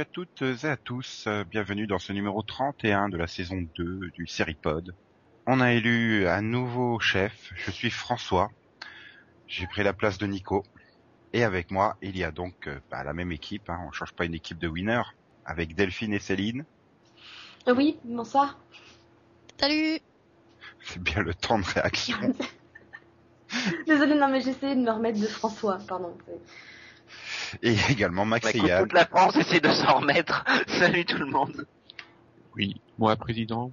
salut à toutes et à tous, bienvenue dans ce numéro 31 de la saison 2 du Seripod. On a élu un nouveau chef, je suis François, j'ai pris la place de Nico, et avec moi il y a donc euh, bah, la même équipe, hein, on change pas une équipe de winners, avec Delphine et Céline, Euh, Oui, bonsoir. Salut. C'est bien le temps de réaction, Désolée, non mais j'essayais de me remettre de François, pardon. et également Max Bah, et Yann. toute la France essaie de s'en remettre. Salut tout le monde. Oui, moi président.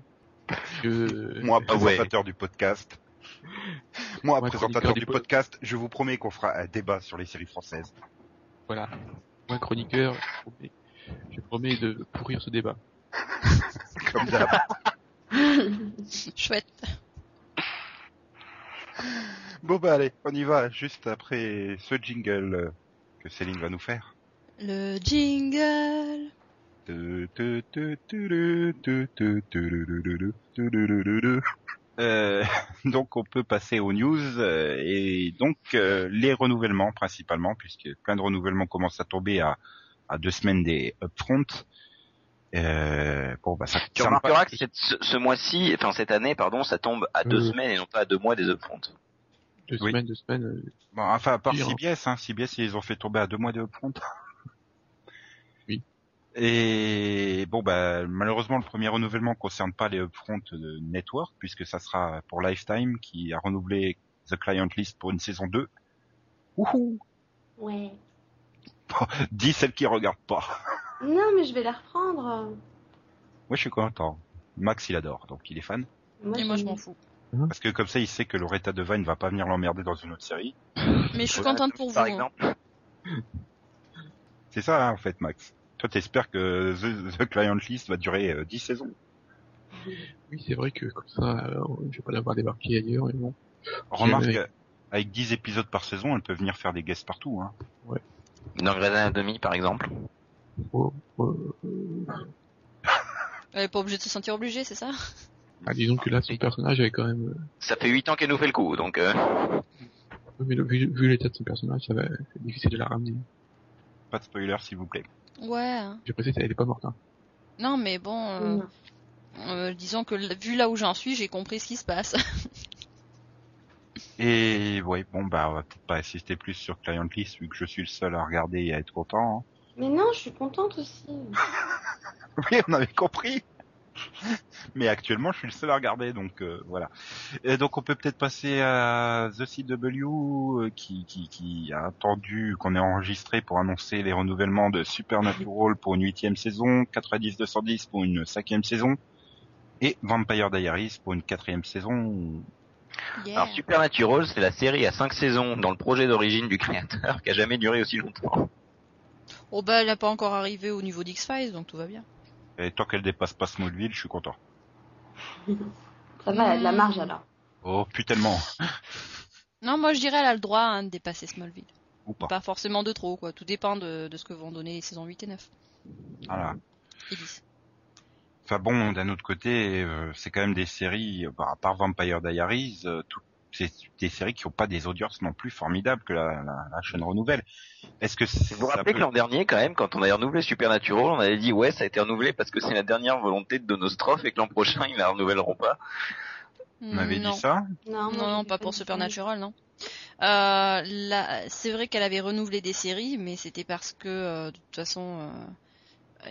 Je... Moi, Ah ouais. présentateur du podcast. Moi, Moi, présentateur du du po- podcast, je vous promets qu'on fera un débat sur les séries françaises. Voilà. Moi chroniqueur, je promets, je promets de pourrir ce débat. Comme d'hab. Chouette. Bon bah allez, on y va, juste après ce jingle que Céline va nous faire. Le jingle. Euh, donc on peut passer aux news et donc euh, les renouvellements principalement puisque plein de renouvellements commencent à tomber à, à deux semaines des upfront. bon bah ça. Tu remarqueras que ce, ce mois-ci, enfin cette année pardon, ça tombe à deux semaines et non pas à deux mois des upfront. Deux Oui. semaines, deux semaines. euh, Bon, enfin, à part Pire, hein. CBS, hein. CBS, ils les ont fait tomber à deux mois de upfront. Oui. Et bon, bah, malheureusement, le premier renouvellement concerne pas les upfront de Network, puisque ça sera pour Lifetime, qui a renouvelé The Client List pour une saison 2. Wouhou Ouais. Dis celle qui regarde pas. Non, mais je vais la reprendre. Moi, je suis content. Max, il adore, donc il est fan. Moi, Et moi, je m'en bien. Fous. Parce que comme ça, il sait que Loretta Devine va pas venir l'emmerder dans une autre série. Mais je suis contente pour vous. Par hein. exemple. C'est ça, hein, en fait, Max. Toi, t'espères que The, The Client List va durer euh, 10 saisons. Oui, c'est vrai que comme ça, euh, je vais pas l'avoir débarqué ailleurs, mais bon. Remarque, Ouais. que avec 10 épisodes par saison, elle peut venir faire des guests partout. Hein. Dans Grey's Anatomy, par exemple. Oh, oh, euh, Elle est pas obligée de se sentir obligée, c'est ça? Ah, disons que là, son personnage avait quand même, euh, Ça fait huit ans qu'elle nous fait le coup, donc euh, mais le- vu, vu l'état de son personnage, ça va, c'est difficile de la ramener. Pas de spoiler, s'il vous plaît. Ouais. J'ai précisé, elle est pas morte, hein. Non, mais bon, euh, euh, disons que vu là où j'en suis, j'ai compris ce qui se passe. Et ouais, bon bah on va peut-être pas insister plus sur Client List vu que je suis le seul à regarder et à être content. hein. Mais non, je suis contente aussi. Oui, on avait compris. Mais actuellement, je suis le seul à regarder, donc euh, voilà. Et donc on peut peut-être passer à The CW euh, qui, qui, qui a attendu qu'on ait enregistré pour annoncer les renouvellements de Supernatural pour une huitième saison, 90-210 pour une cinquième saison, et Vampire Diaries pour une quatrième saison. Yeah. alors Supernatural, c'est la série à cinq saisons dans le projet d'origine du créateur qui a jamais duré aussi longtemps. Oh bah, elle n'a pas encore arrivé au niveau d'X-Files, donc tout va bien. Et tant qu'elle dépasse pas Smallville, je suis content. Ça va, elle a de la marge alors. Oh, plus tellement. Non, moi je dirais elle a le droit hein, de dépasser Smallville. Ou pas. Pas forcément de trop, quoi. Tout dépend de, de ce que vont donner les saisons 8 et 9. Voilà. Et 10. Enfin bon, d'un autre côté, euh, c'est quand même des séries, bah, à part Vampire Diaries, euh, tout- c'est des séries qui n'ont pas des audiences non plus formidables que la, la, la chaîne renouvelle. Est-ce que c'est- Vous vous rappelez peut- que l'an dernier, quand même, quand on avait renouvelé Supernatural, on avait dit ouais, ça a été renouvelé parce que c'est la dernière volonté de Donostrophe et que l'an prochain ils la renouvelleront pas. on avait non. dit ça Non, Non, non, pas pour. Supernatural, non. Euh, là, c'est vrai qu'elle avait renouvelé des séries, mais c'était parce que, euh, de toute façon, euh,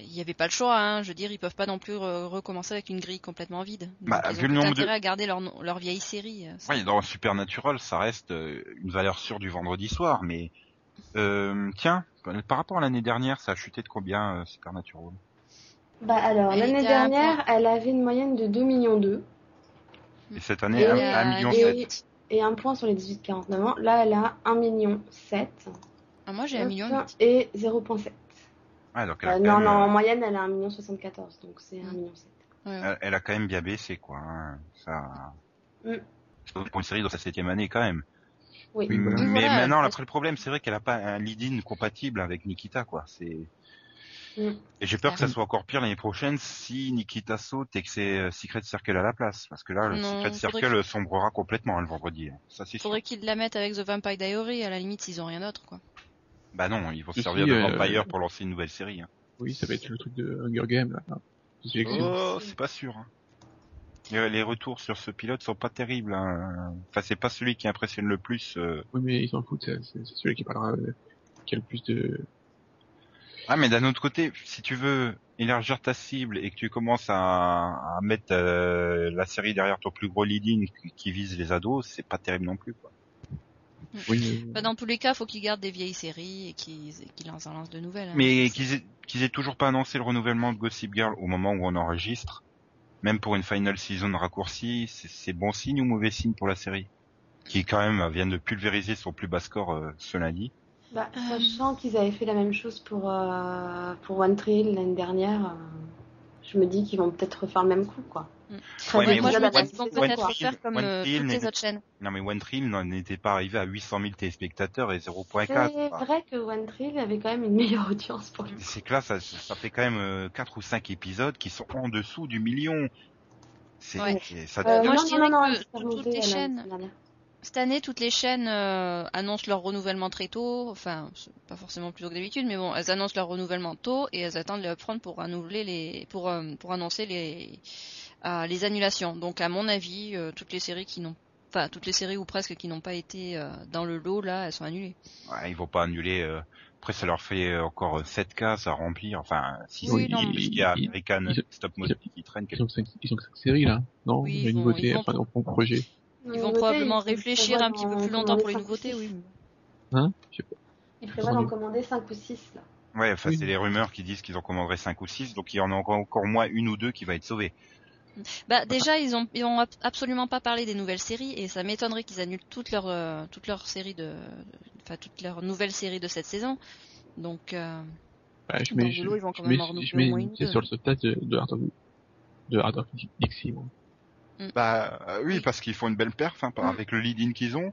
il n'y avait pas le choix. Hein. Je veux dire, ils peuvent pas non plus re- recommencer avec une grille complètement vide. Donc, Bah, ils vu ont le nombre de- intérêt à garder leur, leur vieille série. euh, ça. Oui, dans Supernatural, ça reste euh, une valeur sûre du vendredi soir, mais euh, tiens, par rapport à l'année dernière, ça a chuté de combien euh, Supernatural? Bah alors, l'année dernière, elle avait une moyenne de 2 millions 2 Et cette année, Et, 1 euh, million et- 7. et un point sur les 18-49 ans. Là, elle a 1 million 7 Ah, moi, j'ai un million. huit. et 0.7. Ouais, donc elle, a Euh, non, même, non, en euh, moyenne, elle a 1 million 74, donc c'est 1 Mm. million 7. Ouais, ouais. elle, elle a quand même bien baissé, quoi. hein. Ça... Mm. Pour une série dans sa septième année, quand même. Oui. Voilà. Mais maintenant, après le problème, c'est vrai qu'elle a pas un lead-in compatible avec Nikita, quoi. C'est Mm. et j'ai peur que ça Ah. soit encore pire l'année prochaine si Nikita saute et que c'est euh, Secret Circle à la place, parce que là, le Non, Secret Circle sombrera complètement hein, le vendredi. hein. Ça c'est sûr. Faudrait qu'ils la mettent avec The Vampire Diary, à la limite, s'ils ont rien d'autre, quoi. Bah non, ils vont se servir de euh, Vampire pour lancer une nouvelle série. hein. Oui, ça va être le truc de Hunger Game, là. Oh, c'est pas sûr. hein. Les les retours sur ce pilote sont pas terribles. hein. Enfin, c'est pas celui qui impressionne le plus. euh. Oui, mais ils s'en foutent, c'est celui qui parlera, euh, qui a le plus de... Ah, mais d'un autre côté, si tu veux élargir ta cible et que tu commences à, à mettre euh, la série derrière ton plus gros lead-in qui, qui vise les ados, c'est pas terrible non plus. Quoi. Oui. Bah, dans tous les cas, faut qu'ils gardent des vieilles séries et qu'ils en lancent de nouvelles. hein. Mais qu'ils aient, qu'ils aient toujours pas annoncé le renouvellement de Gossip Girl au moment où on enregistre, même pour une final season raccourcie, c'est c'est bon signe ou mauvais signe pour la série? Qui quand même vient de pulvériser son plus bas score euh, ce lundi. Bah, Euh. sachant qu'ils avaient fait la même chose pour, euh, pour One Tree Hill l'année dernière, euh, je me dis qu'ils vont peut-être refaire le même coup, quoi. Mm. Ouais, mais moi, je me dis qu'ils vont peut-être refaire comme euh, toutes les autres chaînes. Non mais One Tree Hill n'en était pas arrivé à 800 000 téléspectateurs et 0.4. C'est vrai que One avait quand même une meilleure audience pour lui. C'est que là, ça, ça fait quand même euh, 4 ou 5 épisodes qui sont en dessous du million. C'est Ouais. ça Euh, moi, non, je non, dirais non, non, que toutes les chaînes- dernière. Cette année, toutes les chaînes euh, annoncent leur renouvellement très tôt. Enfin, pas forcément plus tôt que d'habitude, mais bon, elles annoncent leur renouvellement tôt et elles attendent les upfront pour renouveler les, pour euh, pour annoncer les euh, les annulations. Donc, à mon avis, euh, toutes les séries qui n'ont, enfin, toutes les séries ou presque qui n'ont pas été euh, dans le lot là, elles sont annulées. Ouais, ils vont pas annuler. euh, Après, ça leur fait encore 7 cases à remplir. Enfin, si Oui, c'est non, qu'il y a American ils- Stop Motion qui traîne. Ils ont que cinq, ils ont que cinq séries, là. Non? Oui, Il vont- enfin, projet. Ils Nouveauté, vont probablement ils réfléchir un petit peu plus longtemps pour les nouveautés, six. oui. Hein? Je sais pas. Ils prévoient d'en commander 5 ou 6, là. Ouais, enfin, Oui. c'est les rumeurs qui disent qu'ils en commanderaient 5 ou 6, donc il y en a encore, encore moins une ou deux qui va être sauvée. Bah déjà ils ont ils ont ab- absolument pas parlé des nouvelles séries et ça m'étonnerait qu'ils annulent toutes leurs euh, toutes leurs séries de enfin toutes leurs nouvelles séries de cette saison. Donc euh, Bah, je mets, je, ils vont je quand mets, même renouveler je mets au moins une sur le sauvetage de, de Art of, de Art of Dixie, moi. Bah euh, oui, Oui. parce qu'ils font une belle perf hein, par- Mm. avec le lead-in qu'ils ont.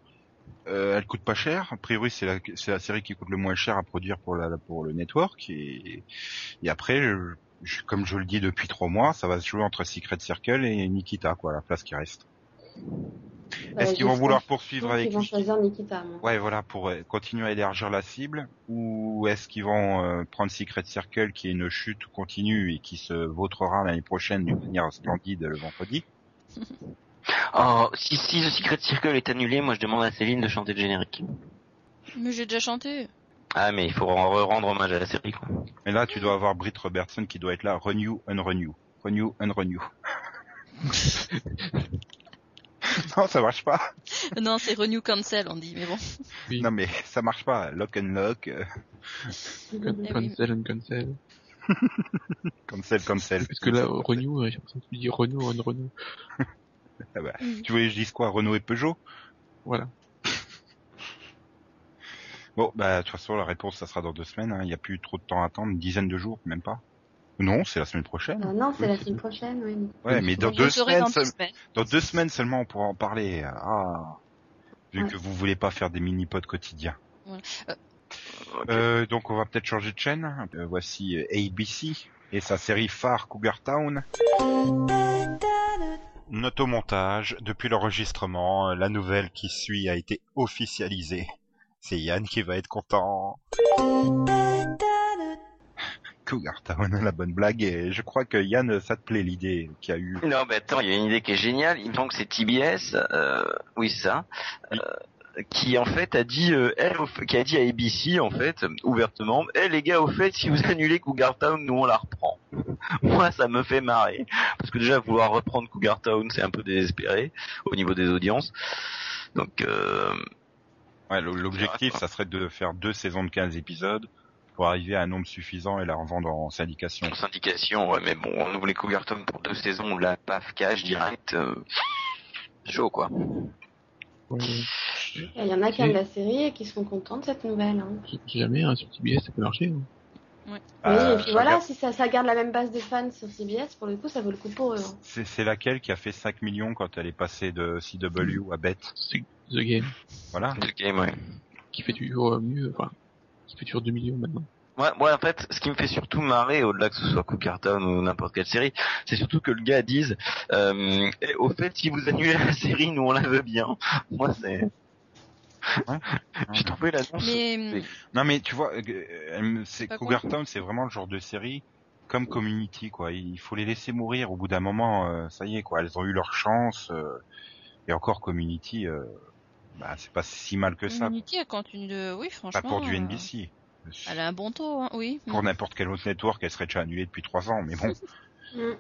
Euh, elle coûte pas cher. A priori, c'est la, c'est la série qui coûte le moins cher à produire pour la, pour le network. Et, et après, je- je- comme je le dis depuis trois mois, ça va se jouer entre Secret Circle et Nikita, quoi, la place qui reste. Bah, Est-ce qu'ils vont vouloir poursuivre qu'ils avec vont Nikita choisir Nikita, moi. Ouais, voilà, pour euh, continuer à élargir la cible, ou est-ce qu'ils vont euh, prendre Secret Circle, qui est une chute continue et qui se vautrera l'année prochaine d'une manière splendide le vendredi? Oh, si, si The Secret Circle est annulé, moi je demande à Céline de chanter le générique. mais j'ai déjà chanté. Ah, mais il faut re- rendre hommage à la série, quoi. Et là, tu dois avoir Britt Robertson qui doit être là, renew, unrenew, renew, unrenew. non, ça marche pas. non, c'est Renew Cancel on dit mais bon. Oui. Non, mais ça marche pas. Lock and lock, euh, oui. Cancel and cancel. cancel, cancel. Parce que là, Renew, j'ai l'impression que tu dis Renew, on Renew. Ah bah, tu voulais que je dise quoi, Renault et Peugeot? Voilà. Bon, bah, de toute façon, la réponse, ça sera dans deux semaines. hein. Il n'y a plus trop de temps à attendre, une dizaine de jours, même pas. Non, c'est la semaine prochaine. Euh, non, c'est Oui, la semaine prochaine, oui. Ouais, mais dans deux semaines, dans deux seul- semaines. dans deux semaines seulement, on pourra en parler. Ah, vu Ouais. que vous voulez pas faire des mini-pods quotidiens. Euh, Euh, donc, on va peut-être changer de chaîne. Euh, voici ABC et sa série phare Cougar Town. Note au montage, depuis l'enregistrement, la nouvelle qui suit a été officialisée. C'est Yann qui va être content. Cougar Town, la bonne blague, et je crois que Yann, ça te plaît l'idée qu'il y a eu. Non, mais attends, il y a une idée qui est géniale. Il me semble que c'est TBS, euh, oui c'est ça, euh, qui en fait a dit, euh, elle, qui a dit à ABC en fait ouvertement, eh les gars, au fait, si vous annulez Cougar Town, nous on la reprend. Moi, ça me fait marrer parce que déjà vouloir reprendre Cougar Town, c'est un peu désespéré au niveau des audiences. Donc, euh, Ouais, l'objectif, ça serait de faire deux saisons de 15 épisodes pour arriver à un nombre suffisant et la revendre en syndication. en syndication, ouais, mais bon, on ouvre les Cougar Town pour deux saisons, la paf cash direct, euh, chaud quoi. Il y en a qui aiment la série et qui sont contents de cette nouvelle. Hein. jamais, hein, sur TBS, ça peut marcher. hein. Oui, Euh, et puis je voilà, regarde- si ça, ça garde la même base de fans sur CBS, pour le coup, ça vaut le coup pour eux. hein. C'est c'est laquelle qui a fait 5 millions quand elle est passée de CW à Bet C'est The Game, Voilà. The Game, ouais. qui fait toujours euh, mieux, enfin, qui fait toujours 2 millions maintenant. Ouais, moi en fait, ce qui me fait surtout marrer, au-delà que ce soit Cookertown ou n'importe quelle série, c'est surtout que le gars dise, euh, Eh, au fait, si vous annulez la série, nous on la veut bien. Moi, c'est, j'ai trouvé l'annonce. Mais Oui. Non mais tu vois, euh, euh, c'est Cougar Town, c'est vraiment le genre de série comme Community quoi. Il faut les laisser mourir. Au bout d'un moment, euh, ça y est quoi. Elles ont eu leur chance. euh, et encore Community, euh, bah, c'est pas si mal que ça. Community, elle continue de... Oui, franchement. Pas pour du NBC. Elle a un bon taux, hein, oui. Pour n'importe quel autre network, elle serait déjà annulée depuis trois ans. Mais bon, Mm.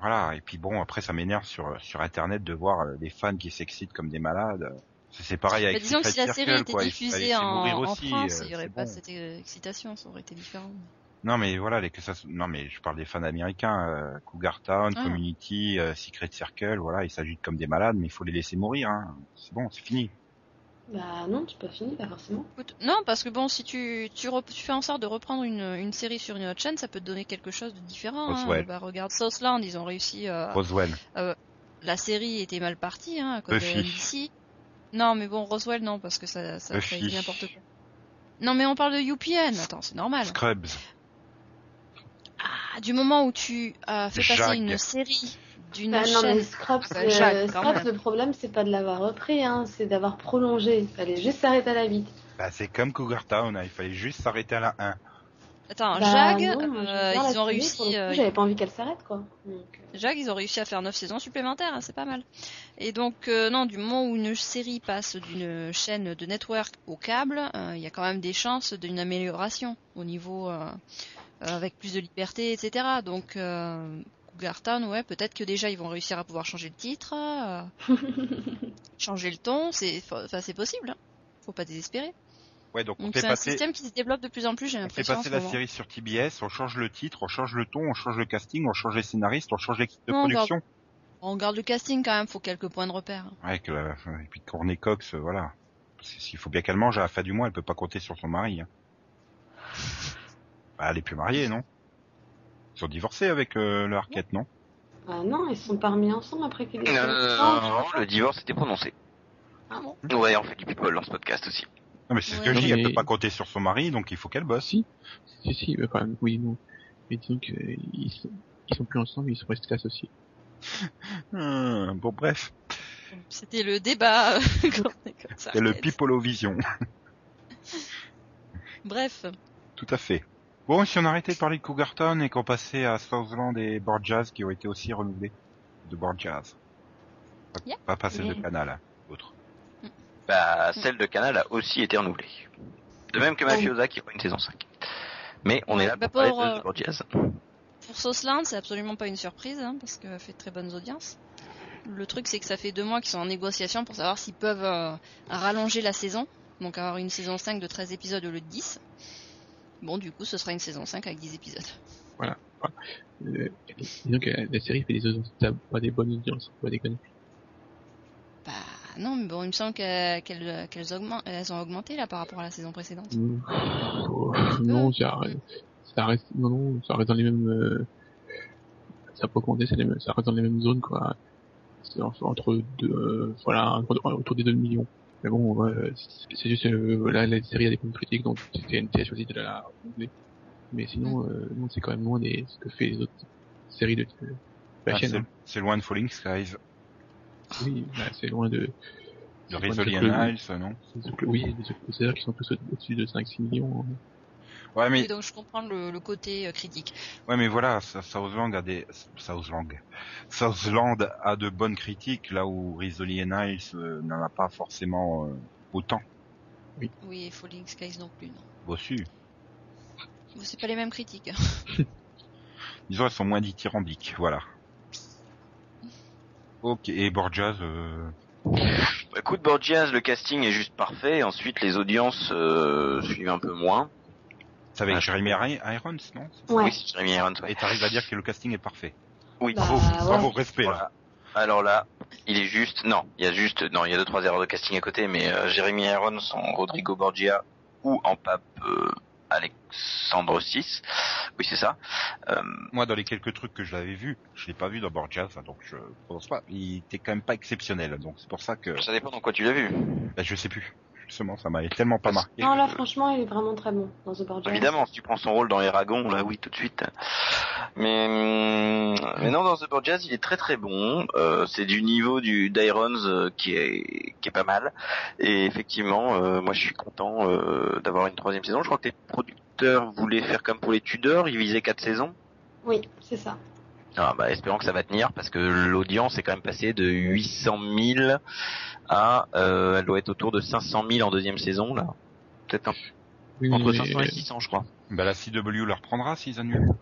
voilà. Et puis bon, après ça m'énerve sur sur Internet de voir les fans qui s'excitent comme des malades. C'est pareil Bah, avec disons que si la série Circle, était quoi. Diffusée en, mourir en aussi, France, euh, il y aurait pas bon. cette euh, excitation, ça aurait été différent. Non mais voilà, les que ça, non mais je parle des fans américains, euh, Cougar Town, Ah. Community, euh, Secret Circle, voilà, ils s'agitent comme des malades, mais il faut les laisser mourir. Hein. C'est bon, c'est fini. Bah non, c'est pas fini, pas forcément. Écoute, Non, parce que bon, si tu, tu, rep- tu fais en sorte de reprendre une, une série sur une autre chaîne, ça peut te donner quelque chose de différent. Hein. Bah, regarde Southland, ils ont réussi. euh, Roswell, la série était mal partie hein, à cause Buffy. de NBC. Non, mais bon, Roswell, non, parce que ça, ça, a été n'importe quoi. Non, mais on parle de UPN. Attends, c'est normal. Scrubs, Ah, du moment où tu euh, fais passer Jag. une série d'une Bah non, chaîne. mais Scraps, Bah, euh, le problème, c'est pas de l'avoir repris, hein, c'est d'avoir prolongé. Fallait juste s'arrêter à la 8. bah, c'est comme Cougar Town, hein, il fallait juste s'arrêter à la 1. Attends, Bah, Jag, non, euh, ils ont réussi. euh, J'avais pas envie qu'elle s'arrête, quoi. Donc, euh, Jag, ils ont réussi à faire 9 saisons supplémentaires, hein, c'est pas mal. Et donc, euh, non, du moment où une série passe d'une chaîne de network au câble, il y a quand même des chances d'une amélioration au niveau avec plus de liberté, etc. Donc, euh, Cougar Town, ouais, peut-être que déjà ils vont réussir à pouvoir changer le titre, changer le ton, c'est, enfin, c'est possible. Hein. Faut pas désespérer. Ouais, donc on Donc fait c'est un système qui se développe de plus en plus, j'ai on fait l'impression. passer la moment. série sur TBS, on change le titre, on change le ton, on change le casting, on change les scénaristes, on change l'équipe de Non, production. On garde le casting quand même, faut quelques points de repère. Ouais, que la- et puis Courtney Cox, euh, voilà. C'est- Il faut bien qu'elle mange à la fin du mois, elle peut pas compter sur son mari. Hein. Bah, elle est plus mariée, non? Ils sont divorcés avec euh, le Arquette, non? Bah non, ils sont pas remis ensemble après qu'il ait Non, fait non, le divorce était prononcé. Ah bon? Ouais, on fait du people dans ce podcast aussi. Non, mais c'est ce Ouais. que je dis, elle peut pas compter sur son mari, donc il faut qu'elle bosse. Si, si, si, enfin, oui, non. Mais disons qu'ils sont, ils sont plus ensemble, ils sont restés associés. Hum, bon, bref, C'était le débat. quand on est comme ça, c'est le. Pipolovision. Bref. Tout à fait. Bon, si on arrêtait de parler de Cougarton et qu'on passait à Southland et Borgias qui ont été aussi renouvelés. De Borgias. Pas, Yeah. pas passer Yeah. de canal, hein, autre. Bah, celle de Canal a aussi été renouvelée. De même que Mafiosa qui aura une saison 5. Mais on est là Bah, pour parler pour, de euh, The Borgias. Pour Sauceland, c'est absolument pas une surprise, hein, parce qu'elle fait de très bonnes audiences. Le truc, c'est que ça fait deux mois qu'ils sont en négociation pour savoir s'ils peuvent euh, rallonger la saison. Donc avoir une saison 5 de 13 épisodes au lieu de 10. Bon, du coup, ce sera une saison 5 avec 10 épisodes. Euh, disons que la, la série fait des audiences, t'as pas des bonnes audiences, faut pas déconner. Bah non, mais bon, il me semble qu'elles qu'elles augmentent, elles ont augmenté là par rapport à la saison précédente. Mmh. Non, ça, reste- ça reste, non, non, ça reste dans les mêmes, euh, ça peut augmenter, mêmes, ça reste dans les mêmes zones, quoi. C'est en- entre deux, euh, voilà, entre- autour des 2 millions. Mais bon, ouais, c'est juste, euh, là, la série a des points de critique, donc TNT a choisi de la renouveler. Mais sinon, euh, non, c'est quand même loin des, ce que fait les autres séries de, de la Ah, chaîne. c'est- hein. c'est loin de Falling Skies. Oui, bah, c'est loin de, De c'est loin de Rizzoli Club- and Niles, non des- oui, des clousers qui sont tous au- au-dessus de 5-6 millions. hein. Ouais, mais Oui, donc je comprends le, le côté euh, critique. Ouais, mais voilà, Southland a des Southland, Southland a de bonnes critiques là où Rizzoli and Niles euh, n'en a pas forcément euh, autant. Oui, et Falling Skies non plus, non. Bossu. Bon, C'est pas les mêmes critiques. Disons, elles sont moins dithyrambiques, voilà. Ok, et Borgias, euh... Écoute, Borgias, le casting est juste parfait. Ensuite, les audiences euh, suivent un peu moins. c'est avec Ah, Jeremy Irons, non? Ouais. Oui, c'est Jeremy Irons. ouais. Et t'arrives à dire que le casting est parfait. Oui. Bah, Bravo, ouais. bravo, respect là. Alors là, il est juste, non, il y a juste, non, il y a deux trois erreurs de casting à côté, mais euh, Jeremy Irons en Rodrigo Borgia ou en pape euh, Tendre 6. Oui, c'est ça. Euh, Moi, dans les quelques trucs que j'avais vus, je l'ai pas vu dans Borgia, ça, donc je pense pas. Il était quand même pas exceptionnel, donc c'est pour ça que ça dépend dans quoi tu l'as vu. bah, je sais plus. Justement, ça m'avait tellement pas marqué. Non, là, franchement, il est vraiment très bon dans The Borgia. Évidemment, si tu prends son rôle dans Eragon, là oui, tout de suite. Mais, hum, mais non, dans The Borgias, il est très très bon. Euh, c'est du niveau du d'Irons euh, qui est qui est pas mal. Et effectivement, euh, moi je suis content euh, d'avoir une troisième saison. Je crois que les producteurs voulaient faire comme pour les Tudors, ils visaient quatre saisons. Oui, c'est ça. Ah bah espérons que ça va tenir parce que l'audience est quand même passée de 800 000 à euh, elle doit être autour de 500 000 en deuxième saison là. Peut-être un- Oui, entre mais- 500 et 600 je crois. Bah, la CW leur prendra s'ils annulent.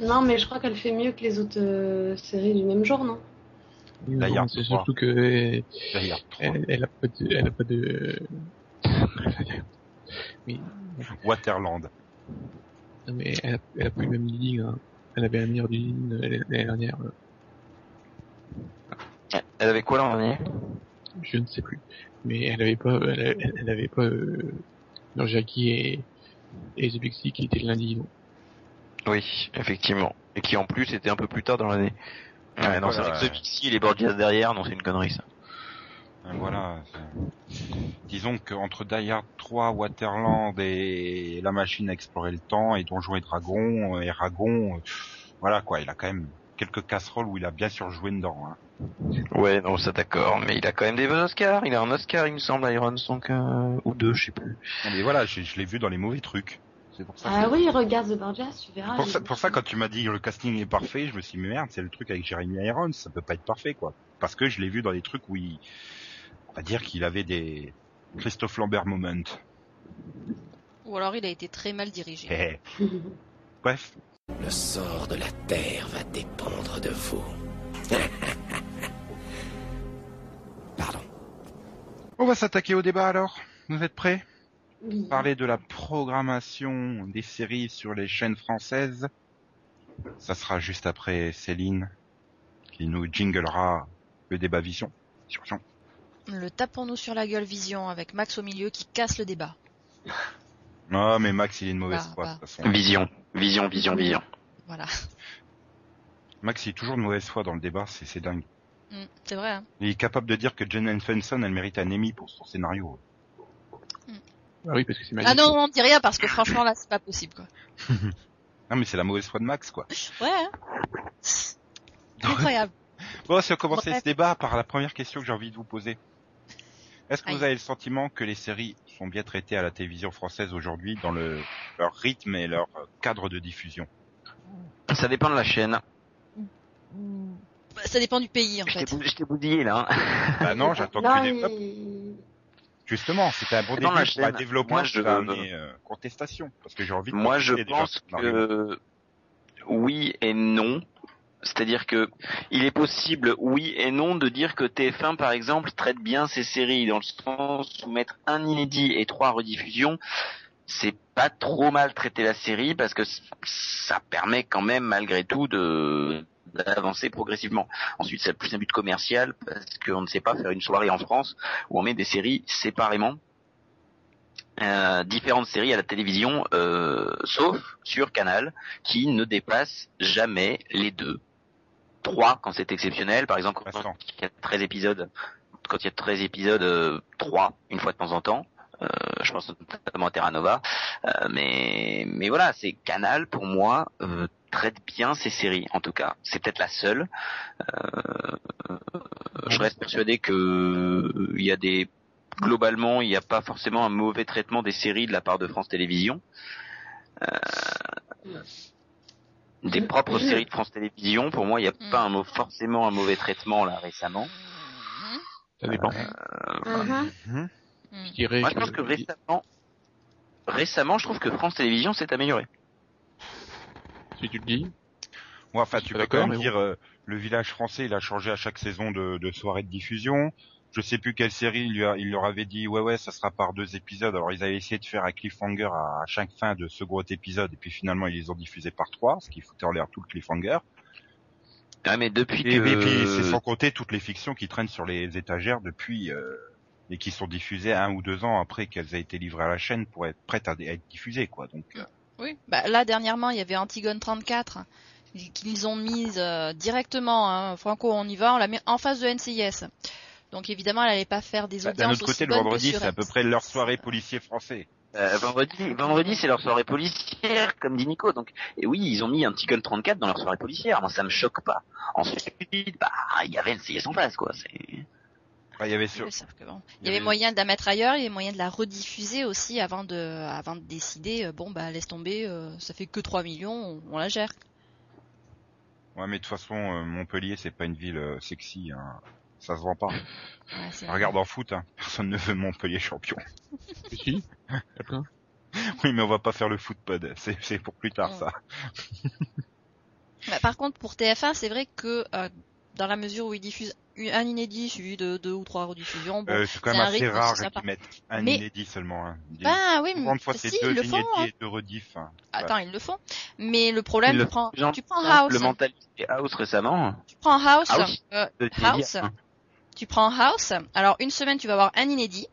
Non, mais je crois qu'elle fait mieux que les autres euh, séries du même genre, non? Non, c'est surtout que elle, D'ailleurs, trois. elle, elle a pas de, elle a pas de. oui, Waterland. non, mais elle a, elle a pas eu le même leading. Hein. Elle avait un meilleur leading euh, l'année dernière. euh, Elle avait quoi l'an dernier? Je ne sais plus. Mais elle avait pas, elle, elle- avait pas euh, Jackie et et Sea qui étaient le lundi. Donc. Oui, effectivement. Et qui en plus était un peu plus tard dans l'année. Ouais, non, c'est Voilà, vrai que Pixie et les Borgias derrière, non, c'est une connerie ça. Euh, Voilà. Disons qu'entre Die Hard 3, Waterland et La Machine à explorer le temps et Donjons et Dragons euh, et Ragon, euh, voilà quoi, il a quand même quelques casseroles où il a bien surjoué dedans. Hein. Ouais, non, ça d'accord, mais il a quand même des Oscars. Il a un Oscar, il me semble, Irons, donc euh, ou deux, je sais plus. Non, Mais voilà, je, je l'ai vu dans les mauvais trucs. C'est pour ça. Ah que- oui, regarde The Borgias, tu verras. pour, ça, pour ça, quand tu m'as dit le casting est parfait, je me suis dit merde, c'est le truc avec Jeremy Irons, ça peut pas être parfait quoi. Parce que je l'ai vu dans des trucs où il, on va dire qu'il avait des Christophe Lambert moment. Ou alors il a été très mal dirigé. Eh, eh. Bref, Le sort de la Terre va dépendre de vous. Pardon. on va s'attaquer au débat alors. Vous êtes prêts? Oui. Parler de la programmation des séries sur les chaînes françaises. Ça sera juste après Céline qui nous jinglera le débat vision. Sur Jean. Le tapons-nous sur la gueule vision avec Max au milieu qui casse le débat. Non, mais Max, il est de mauvaise Ah, foi, bah. de toute façon. Vision, vision, vision, vision. Voilà. Max, il est toujours de mauvaise foi dans le débat, c'est, c'est dingue. Mm, c'est vrai. Hein. Il est capable de dire que Jen Fenson, elle mérite un Emmy pour son scénario. Ah oui, parce que c'est magique. Ah non, non, dis rien parce que franchement là c'est pas possible quoi. Non, mais c'est la mauvaise foi de Max, quoi. Ouais. Hein. Incroyable. Bon, si on commençait Bref. ce débat par la première question que j'ai envie de vous poser. Est-ce que vous avez le sentiment que les séries sont bien traitées à la télévision française aujourd'hui dans le, leur rythme et leur cadre de diffusion? Ça dépend de la chaîne. Bah, ça dépend du pays en Je t'ai fait. je t'ai boudillé là. hein. Bah non, j'attends que tu développes. Justement, c'était un bon début la pour un chaîne. développement Moi, je- amener euh, contestation. Parce que j'ai envie de Moi, je pense que oui et non. C'est-à-dire que il est possible, oui et non, de dire que TF1, par exemple, traite bien ses séries dans le sens où mettre un inédit et trois rediffusions, c'est pas trop mal traiter la série parce que ça permet quand même malgré tout de d'avancer progressivement. Ensuite, c'est plus un but commercial parce qu'on ne sait pas faire une soirée en France où on met des séries séparément. Euh, différentes séries à la télévision, euh, sauf sur Canal, qui ne dépasse jamais les deux. Trois quand c'est exceptionnel, par exemple quand il y a 13 épisodes, quand il y a 13 épisodes, euh, trois une fois de temps en temps. Euh, je pense notamment à Terra Nova, Euh, mais mais voilà, c'est Canal pour moi euh, traite bien ces séries en tout cas. C'est peut-être la seule. Euh, je reste persuadé que euh, il y a des globalement, il n'y a pas forcément un mauvais traitement des séries de la part de France Télévisions. Euh, des propres séries de France Télévisions, pour moi, il n'y a Mm. pas un, mau- forcément un mauvais traitement là récemment. Ça dépend. Euh, Mhm. Mhm. Je dirais moi, je pense que récemment, récemment, je trouve que France Télévisions s'est améliorée. si tu le dis. Ouais, enfin, tu peux quand même dire, euh, le village français, il a changé à chaque saison de, de soirée de diffusion. Je sais plus quelle série il, lui a- il leur avait dit, ouais, ouais, ça sera par deux épisodes. Alors, ils avaient essayé de faire un cliffhanger à chaque fin de ce gros épisode, et puis finalement, ils les ont diffusés par trois, ce qui foutait en l'air tout le cliffhanger. Ah, mais depuis Et, que et puis, c'est sans compter toutes les fictions qui traînent sur les étagères depuis, euh, et qui sont diffusées un ou deux ans après qu'elles aient été livrées à la chaîne pour être prêtes à, à être diffusées, quoi. Donc, euh, Oui. Bah, là dernièrement, il y avait Antigone 34 qu'ils ont mise euh, directement. Hein. Franco, on y va, on la met en face de NCIS. Donc évidemment, elle allait pas faire des Bah, audiences D'un autre aussi côté, le vendredi, c'est à M6. peu près leur soirée policier français. Euh, vendredi, vendredi c'est leur soirée policière, comme dit Nico. Donc, et oui, ils ont mis un petit gun 34 dans leur soirée policière. Moi, ça me choque pas. Ensuite, bah, il y avait NCIS en face, quoi. C'est... Enfin, il y avait sur... Oui, sauf que bon, Il y y avait avait- moyen de la mettre ailleurs, il y avait moyen de la rediffuser aussi avant de, avant de décider, euh, bon bah laisse tomber, euh, ça fait que 3 millions, on, on la gère. Ouais, mais de toute façon, euh, Montpellier, c'est pas une ville euh, sexy. Hein. Ça se vend pas. Ouais. Regarde en foot, hein. personne ne veut Montpellier champion. Si, Oui, mais on va pas faire le foot pod. C'est pour plus tard, ça. Bah, par contre, pour TF1, c'est vrai que euh, dans la mesure où ils diffusent un inédit suivi de deux ou trois rediffusions, bon, Euh, c'est quand même assez rythme rare qu'ils mettent un Mais- inédit seulement. Hein. Des- bah oui, mais de fois, c'est si, deux ils le font. inédits hein. et deux rediffs. hein. Attends, ils le font. Mais le problème, tu prends, font tu prends House, Le mentaliste House récemment. tu prends House, House. euh, House. Tu prends House. Alors une semaine, tu vas avoir un inédit.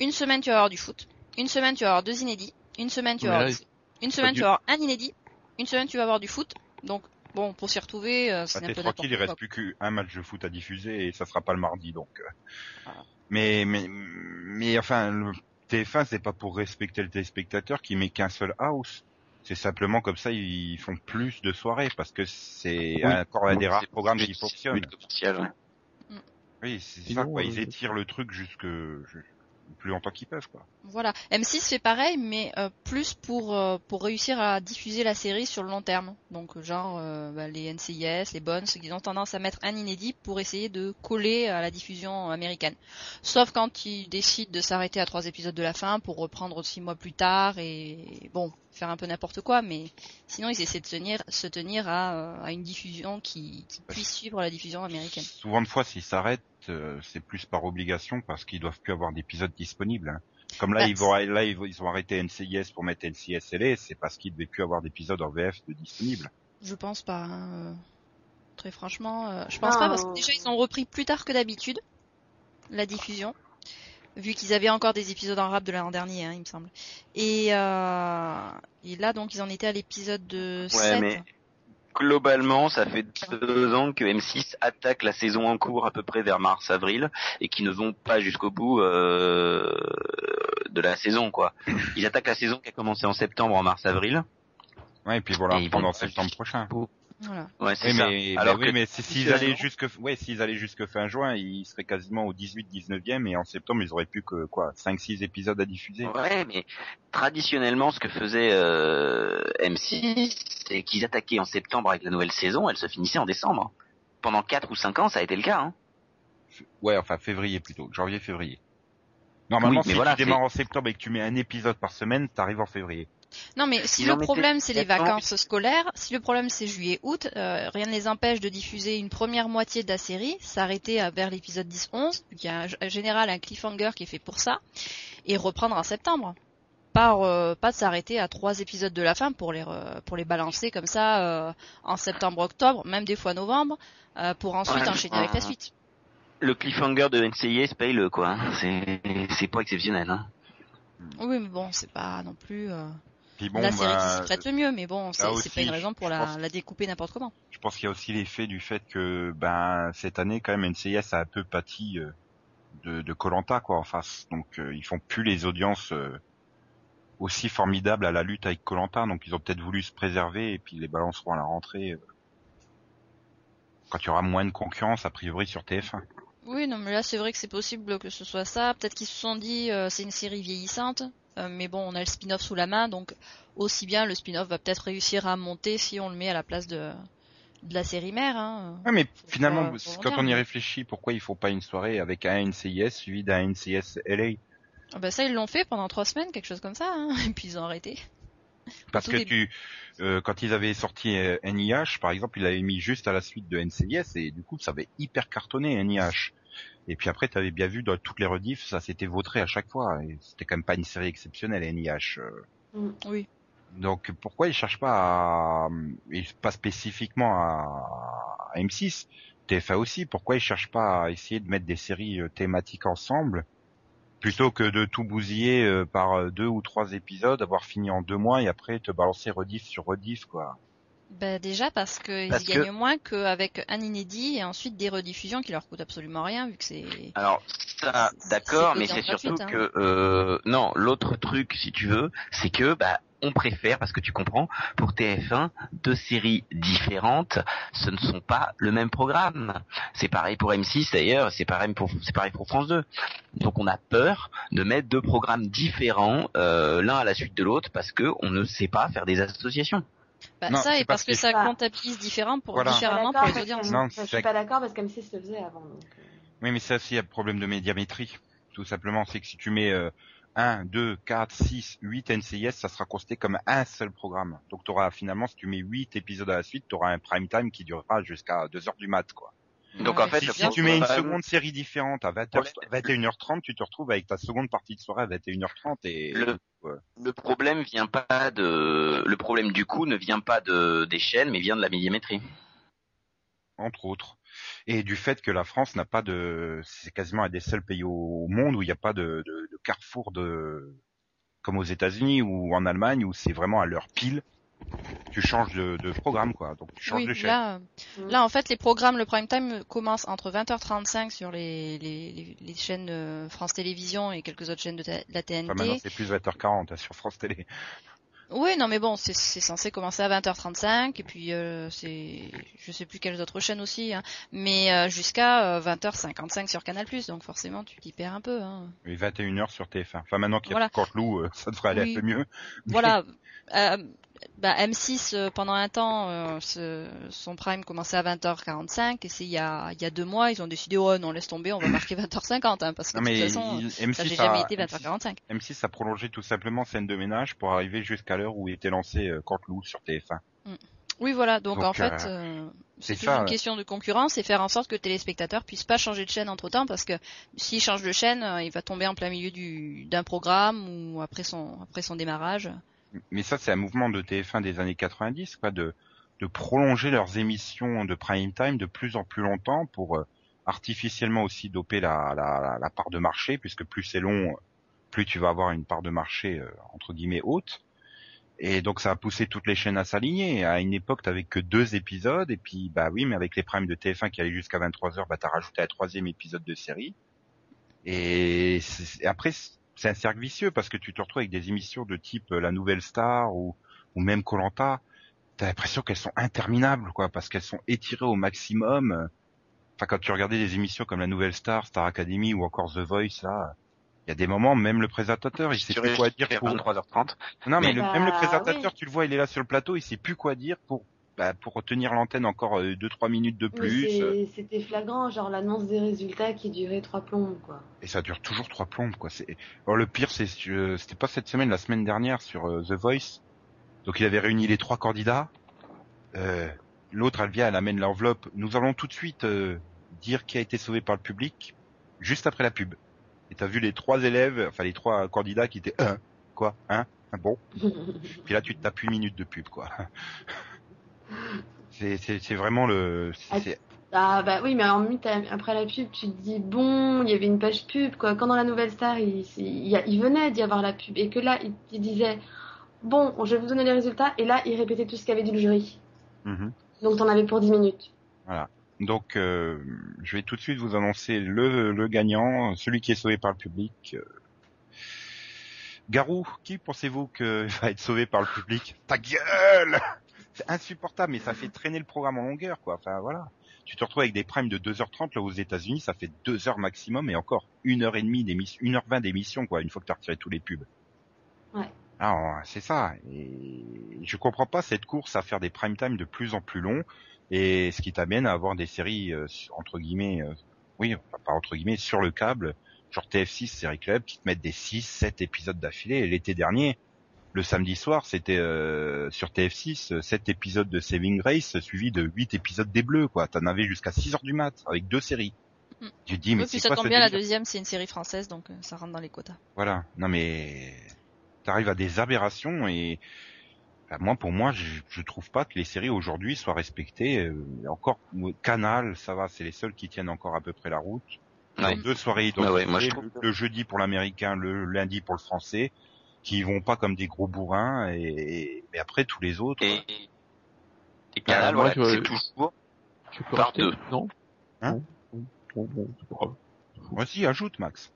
Une semaine, tu vas avoir du foot. Une semaine, tu vas avoir deux inédits. Une semaine, tu vas avoir là. Une semaine, du- tu vas avoir un inédit. Une semaine, tu vas avoir du foot. Donc bon, pour s'y retrouver, euh, c'est Bah, un t'es peu tranquille, il reste quoi. plus qu'un match de foot à diffuser et ça sera pas le mardi, donc. euh. Voilà. Mais, mais, mais enfin, le TF1, c'est pas pour respecter le téléspectateur qui met qu'un seul house. C'est simplement comme ça, ils font plus de soirées parce que c'est Oui. encore un des rares programmes qui fonctionnent. Oui, c'est ça, quoi. Ils euh, étirent le truc jusque, plus longtemps qu'ils peuvent, quoi. Voilà. M6 fait pareil, mais euh, plus pour euh, pour réussir à diffuser la série sur le long terme. Donc euh, genre euh, bah, les NCIS, les Bones, ils ont tendance à mettre un inédit pour essayer de coller à la diffusion américaine. Sauf quand ils décident de s'arrêter à trois épisodes de la fin pour reprendre six mois plus tard et bon faire un peu n'importe quoi. Mais sinon ils essaient de tenir se tenir à, à une diffusion qui, qui puisse suivre la diffusion américaine. Souvent de fois, s'ils s'arrêtent, euh, c'est plus par obligation parce qu'ils doivent plus avoir d'épisodes disponibles. hein. Comme là, Bah, ils vont, là, ils vont, ils ont arrêté NCIS pour mettre NCIS LA, c'est parce qu'ils devaient plus avoir d'épisodes en VF de disponibles. Je pense pas. hein, euh, Très franchement, euh, je pense pas parce que déjà ils ont repris plus tard que d'habitude la diffusion, vu qu'ils avaient encore des épisodes en rap de l'an dernier, hein, il me semble. Et, euh, et là donc ils en étaient à l'épisode de 7. mais- Globalement, ça fait deux ans que M6 attaque la saison en cours à peu près vers mars-avril et qui ne vont pas jusqu'au bout euh, de la saison, quoi. Ils attaquent la saison qui a commencé en septembre, en mars-avril. Ouais, et puis voilà, Et ils septembre prochain. Voilà. Ouais, c'est Oui, ça. mais, Alors mais oui, que mais si- s'ils allaient jusque, ouais, s'ils allaient jusque fin juin, ils seraient quasiment au 18, 19e, et en septembre, ils auraient plus que, quoi, 5, 6 épisodes à diffuser. Ouais, mais traditionnellement, ce que faisait euh, M6, c'est qu'ils attaquaient en septembre avec la nouvelle saison, elle se finissait en décembre. Pendant 4 ou 5 ans, ça a été le cas. Hein. Ouais, enfin, février plutôt, janvier, février. Normalement, Oui, mais si voilà, tu démarres en septembre et que tu mets un épisode par semaine, t'arrives en février. Non mais si Ils le problème c'est les vacances scolaires, si le problème c'est juillet-août, euh, rien ne les empêche de diffuser une première moitié de la série, s'arrêter à- vers l'épisode 10-11, vu qu'il y a un- en général un cliffhanger qui est fait pour ça, et reprendre en septembre. Pas, euh, pas de s'arrêter à trois épisodes de la fin pour les pour les balancer comme ça euh, en septembre-octobre, même des fois novembre, pour ensuite Ouais, enchaîner avec la euh, suite. Le cliffhanger de NCIS paye le quoi. hein. C'est c'est pas exceptionnel. Hein. Oui mais bon c'est pas non plus euh, Puis bon, la série qui bah, s'y prête le mieux, mais bon c'est pas une raison pour la, pense- la découper n'importe comment. je pense qu'il y a aussi l'effet du fait que, ben, cette année, quand même, NCIS a un peu pâti euh, de, Colanta, quoi, en face. Donc, euh, ils font plus les audiences euh, aussi formidables à la lutte avec Colanta, donc ils ont peut-être voulu se préserver et puis ils les balanceront à la rentrée quand il y aura moins de concurrence, a priori, sur TF1. Oui, non, mais là c'est vrai que c'est possible que ce soit ça. Peut-être qu'ils se sont dit c'est une série vieillissante, mais bon, on a le spin-off sous la main, donc aussi bien le spin-off va peut-être réussir à monter si on le met à la place de, de la série mère. Hein. Ouais, mais Faut finalement, faut quand on y réfléchit, pourquoi ils font pas une soirée avec un NCIS suivi d'un NCIS LA Ah bah ça ils l'ont fait pendant trois semaines, quelque chose comme ça, hein, et puis ils ont arrêté. Parce que début. tu, euh, quand ils avaient sorti euh, NIH, par exemple, ils l'avaient mis juste à la suite de NCIS et du coup, ça avait hyper cartonné NIH. Et puis après, tu avais bien vu dans toutes les rediffs, ça s'était vautré à chaque fois. Et c'était quand même pas une série exceptionnelle NIH. euh. Mm. Oui. Donc pourquoi ils cherchent pas à, pas spécifiquement à, à M6, TF1 aussi, pourquoi ils cherchent pas à essayer de mettre des séries euh, thématiques ensemble Plutôt que de tout bousiller euh, par deux ou trois épisodes, avoir fini en deux mois et après te balancer rediff sur rediff, quoi. Ben déjà parce qu'ils Parce que- gagnent moins qu'avec un inédit et ensuite des rediffusions qui leur coûtent absolument rien vu que c'est. Alors ça, d'accord, mais c'est surtout gratuite, que euh, non, l'autre truc, si tu veux, c'est que bah on préfère, parce que tu comprends, pour TF1, deux séries différentes, ce ne sont pas le même programme. C'est pareil pour M6 d'ailleurs, c'est pareil pour c'est pareil pour France 2. Donc on a peur de mettre deux programmes différents euh, l'un à la suite de l'autre parce que on ne sait pas faire des associations. Bah, Non, ça et parce que que- ça comptabilise différent pour Voilà. différemment pour les que- audiences. Non, enfin, je suis pas d'accord parce qu'M6 le faisait avant. Donc, euh, Oui, mais ça aussi, il y a le problème de médiamétrie. Tout simplement, c'est que si tu mets euh, 1, 2, 4, 6, 8 NCIS, ça sera considéré comme un seul programme. Donc tu auras finalement, si tu mets 8 épisodes à la suite, tu auras un prime time qui durera jusqu'à 2 heures du mat. quoi. Donc Ouais, en fait, Si, tu mets une seconde série différente à 20h, 21h30, tu te retrouves avec ta seconde partie de soirée à 21h30 et... Le, Ouais. le problème vient pas de le problème du coup ne vient pas de des chaînes mais vient de la médiamétrie. entre autres. Et du fait que la France n'a pas de, c'est quasiment un des seuls pays au monde où il n'y a pas de, de, de carrefour de, comme aux États-Unis ou en Allemagne où c'est vraiment à l'heure pile. Tu changes de, de programme quoi, donc tu changes Oui, de chaîne. là, euh, Mm. là en fait les programmes, le prime time commence entre 20h35 sur les, les, les, les chaînes euh, France Télévisions et quelques autres chaînes de, ta- de la Enfin, maintenant TNT. c'est plus 20h40 hein, sur France Télé. Oui, non mais bon, c'est censé commencer à 20h35 et puis euh, c'est je sais plus quelles autres chaînes aussi, hein, mais euh, jusqu'à euh, 20h55 sur Canal+. Donc forcément tu t'y perds un peu. Hein. Et 21h sur TF1. Enfin maintenant qu'il y a Voilà. Canteloup, euh, ça devrait aller Oui. un peu mieux. Voilà. Bah, M6 euh, pendant un temps, euh, ce- son prime commençait à 20h45 et c'est il y a il y a deux mois ils ont décidé oh non laisse tomber on va marquer 20h50 hein, parce que Non de toute façon il- ça M6 j'ai jamais a, été M6 20h45. M6 a prolongé tout simplement scène de ménage pour arriver jusqu'à l'heure où était lancé euh, Canteloup sur TF1. Oui voilà donc, Donc, en fait euh, c'est une question de concurrence et faire en sorte que le téléspectateur puisse pas changer de chaîne entre temps parce que s'il change de chaîne il va tomber en plein milieu du d'un programme ou après son après son démarrage. Mais ça c'est un mouvement de TF1 des années 90 quoi de de prolonger leurs émissions de prime time de plus en plus longtemps pour euh, artificiellement aussi doper la, la, la, part de marché puisque plus c'est long plus tu vas avoir une part de marché euh, entre guillemets haute. Et donc ça a poussé toutes les chaînes à s'aligner. À une époque t'avais que deux épisodes et puis bah oui mais avec les primes de TF1 qui allaient jusqu'à 23h bah t'as rajouté un troisième épisode de série. Et après c'est un cercle vicieux parce que tu te retrouves avec des émissions de type euh, La Nouvelle Star ou, ou même Colanta. T'as l'impression qu'elles sont interminables, quoi, parce qu'elles sont étirées au maximum. Enfin, quand tu regardais des émissions comme La Nouvelle Star, Star Academy ou encore The Voice, là, il y a des moments, même le présentateur, il sait plus quoi dire pour. 23h30. Non, mais, Mais- le- Bah, même le présentateur, oui. tu le vois, il est là sur le plateau, il sait plus quoi dire pour bah, pour tenir l'antenne encore 2-3 minutes de plus. c'est- c'était flagrant, genre l'annonce des résultats qui durait trois plombes, quoi. Et ça dure toujours trois plombes, quoi. Alors le pire, c'est euh, c'était pas cette semaine, la semaine dernière sur euh, The Voice. Donc il avait réuni les trois candidats. Euh, L'autre, elle vient, elle amène l'enveloppe. Nous allons tout de suite euh, dire qui a été sauvé par le public, juste après la pub. Et t'as vu les trois élèves, enfin les trois candidats qui étaient un, quoi, un, un bon. Puis là, tu te tapes une minute de pub, quoi. C'est vraiment le. c'est- Ah bah oui, mais après la pub, tu te dis bon, il y avait une page pub quoi. Quand dans la nouvelle star, il, il, venait d'y avoir la pub et que là, il, il disait bon, je vais vous donner les résultats et là, il répétait tout ce qu'avait dit le jury. Mhm. Donc t'en avais pour 10 minutes. Donc, euh, je vais tout de suite vous annoncer le, le gagnant, celui qui est sauvé par le public. Euh, Garou, qui pensez-vous que va être sauvé par le public? Ta gueule insupportable, mais ça fait traîner le programme en longueur, quoi. Enfin, voilà. Tu te retrouves avec des primes de 2h30, là, aux États-Unis, ça fait 2 heures maximum, et encore une heure et demie d'émission, 1h20 d'émission, quoi, une fois que tu as retiré tous les pubs. Ouais. Alors, c'est ça. Et je comprends pas cette course à faire des prime time de plus en plus longs, et ce qui t'amène à avoir des séries, euh, entre guillemets, euh, oui, enfin, pas entre guillemets, sur le câble, genre TF6 Série Club, qui te mettent des 6, 7 épisodes d'affilée. L'été dernier, le samedi soir, c'était euh, sur TF6, euh, 7 épisodes de Saving Grace, suivi de 8 épisodes des Bleus, quoi. T'en avais jusqu'à 6 heures du mat, avec deux séries. Mm. Tu te dis, mais Oui, puis c'est ça quoi tombe bien la deuxième c'est une série française donc euh, ça rentre dans les quotas. Voilà. Non mais t'arrives à des aberrations et bah, moi pour moi je, je trouve pas que les séries aujourd'hui soient respectées. Euh, encore Canal, ça va, c'est les seuls qui tiennent encore à peu près la route. Ouais. Deux soirées Ah ouais, identifiées, moi, je le- trouve- le jeudi pour l'américain, le lundi pour le français, qui vont pas comme des gros bourrins et, et après tous les autres. Et, et Canal, Bah, moi, voilà, je- c'est toujours Tu peux Par deux. Non Hein. Bon, bon, bon, c'est pas grave. Voici, ajoute Max.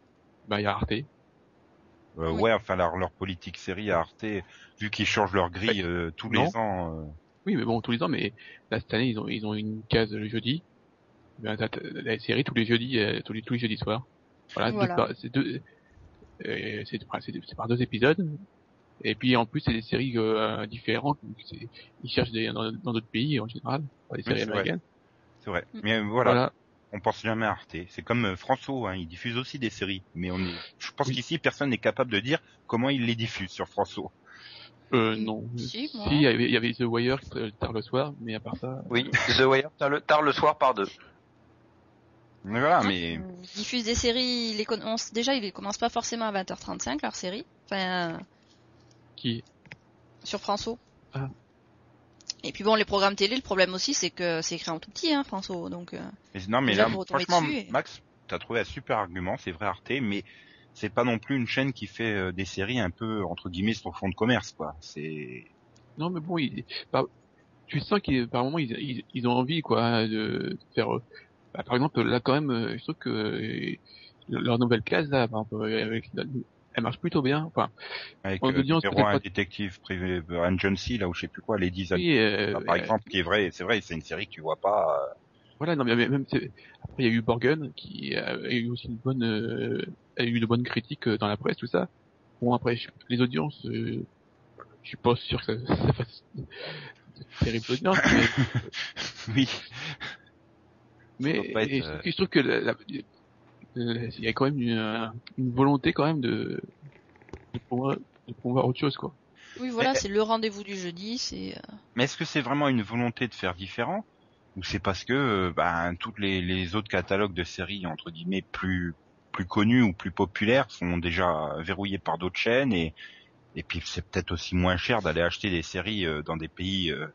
Bah, il y a Arte. Euh, Oui. Ouais, enfin leur, leur politique série à Arte, vu qu'ils changent leur grille euh, tous Non. les ans. euh, Oui, mais bon, tous les ans, mais là, cette année, ils ont, ils ont une case le jeudi. Ben, la série tous les jeudis, euh, tous les, tous les jeudis soirs. Voilà, c'est deux, c'est, par deux épisodes. Et puis, en plus, c'est des séries, euh, différentes. Ils cherchent des, dans, d'autres pays, en général. Pas des séries c'est vrai. américaines. C'est vrai. Mm. Mais euh, voilà, Voilà. on pense jamais à Arte. C'est comme euh, François, hein, il diffuse aussi des séries. Mais on est, je pense Oui. qu'ici personne n'est capable de dire comment il les diffuse sur François. Euh, non. Si, il y avait, il y avait The Wire euh, tard le soir, mais à part ça, Oui, The Wire tard le, tard le soir par deux. Mais voilà, Non, mais Ils diffusent des séries, ils les commencent, déjà ils commencent pas forcément à 20h35 leur série, enfin qui, sur François. Ah. Et puis bon, les programmes télé, le problème aussi c'est que c'est écrit en tout petit, hein, François, donc euh, Mais non, mais Déjà, là, franchement, et- Max, t'as trouvé un super argument, c'est vrai Arte, mais c'est pas non plus une chaîne qui fait euh, des séries un peu entre guillemets sur fond de commerce, quoi. C'est non, mais bon, ils, par, tu sens qu'ils, par moment, ils, ils, ils ont envie, quoi, de faire, euh, bah, par exemple, là, quand même, euh, je trouve que euh, leur nouvelle case, là, exemple, euh, avec, elle marche plutôt bien, enfin, avec En audience, peut-être un pas- détective privé agency là où je sais plus quoi, les 10 oui, euh, par euh, exemple, qui est vrai, c'est vrai, c'est une série que tu vois pas. euh, Voilà, non, mais même, après, il y a eu Borgen, qui a eu aussi une bonne, euh, a eu de bonnes critiques dans la presse, tout ça. Bon, après, les audiences, euh, je suis pas sûr que ça, ça fasse de terribles audiences, mais, Oui. Mais être, et je, euh, je trouve que la- la- euh, il y a quand même une, une volonté quand même de, de pouvoir, de pouvoir autre chose, quoi. oui voilà, c'est le rendez-vous du jeudi, c'est euh, Mais est-ce que c'est vraiment une volonté de faire différent? Ou c'est parce que euh, ben toutes les, les autres catalogues de séries entre guillemets plus plus connus ou plus populaires sont déjà verrouillés par d'autres chaînes et et puis c'est peut-être aussi moins cher d'aller acheter des séries euh, dans des pays euh,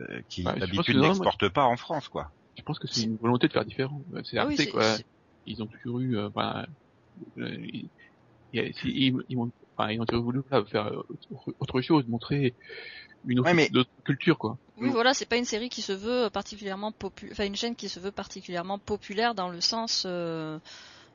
euh, qui pense d'habitude n'exportent pas en France quoi. Je pense que c'est une volonté de faire différent. C'est ah oui, quoi. Ils ont toujours eu, euh, enfin, euh, ils, ils, ils, ils ont, enfin, ils ont toujours voulu là, faire euh, autre- chose, montrer une autre, Ouais, mais- d'autres cultures, quoi. Oui, voilà, c'est pas une série qui se veut particulièrement populaire, enfin une chaîne qui se veut particulièrement populaire dans le sens euh,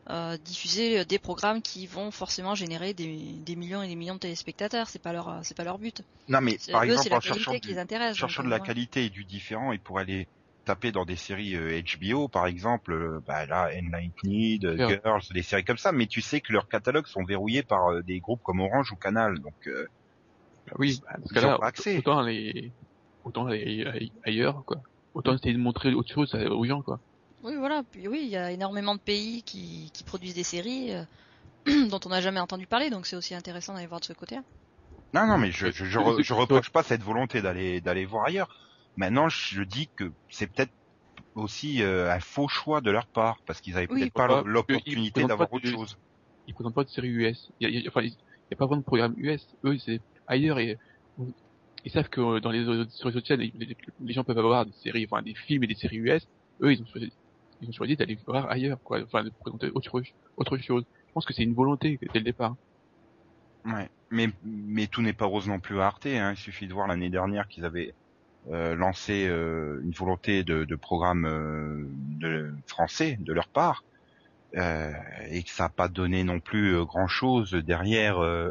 euh, diffuser des programmes qui vont forcément générer des, des millions et des millions de téléspectateurs. C'est pas leur, c'est pas leur but. Non mais par eux, exemple la en cherchant du, intéresse. cherchant donc, de la euh, qualité et du différent et pour aller taper dans des séries euh, HBO par exemple, euh, bah là Enlightened, euh. Girls, des séries comme ça, mais tu sais que leurs catalogues sont verrouillés par euh, des groupes comme Orange ou Canal, donc euh, Bah oui, bah, Ils pas accès. autant aller, autant ailleurs, quoi. Autant essayer de montrer autre chose à- aux gens, quoi. Oui, voilà. Puis oui, il y a énormément de pays qui, qui produisent des séries euh, dont on n'a jamais entendu parler, donc c'est aussi intéressant d'aller voir de ce côté-là. non non mais je je, je, je reproche pas cette volonté d'aller d'aller voir ailleurs. Maintenant je dis que c'est peut-être aussi euh, un faux choix de leur part parce qu'ils avaient Oui, peut-être pas l'opportunité d'avoir autre de- chose. Ils présentent pas de série US. Il y a, il y a- enfin, il y a pas vraiment de programme US. Eux, c'est ailleurs et ils savent que euh, dans les sur les autres chaînes, les, les gens peuvent avoir des séries, enfin, des films et des séries US. Eux, ils ont choisi, ils ont choisi d'aller voir ailleurs, quoi. Enfin, de présenter autre, autre chose. Je pense que c'est une volonté dès le départ. Ouais, mais mais tout n'est pas rose non plus à Arte. Hein. Il suffit de voir l'année dernière qu'ils avaient euh, lancé euh, une volonté de, de programme euh, de français de leur part euh, et que ça n'a pas donné non plus grand chose derrière. euh,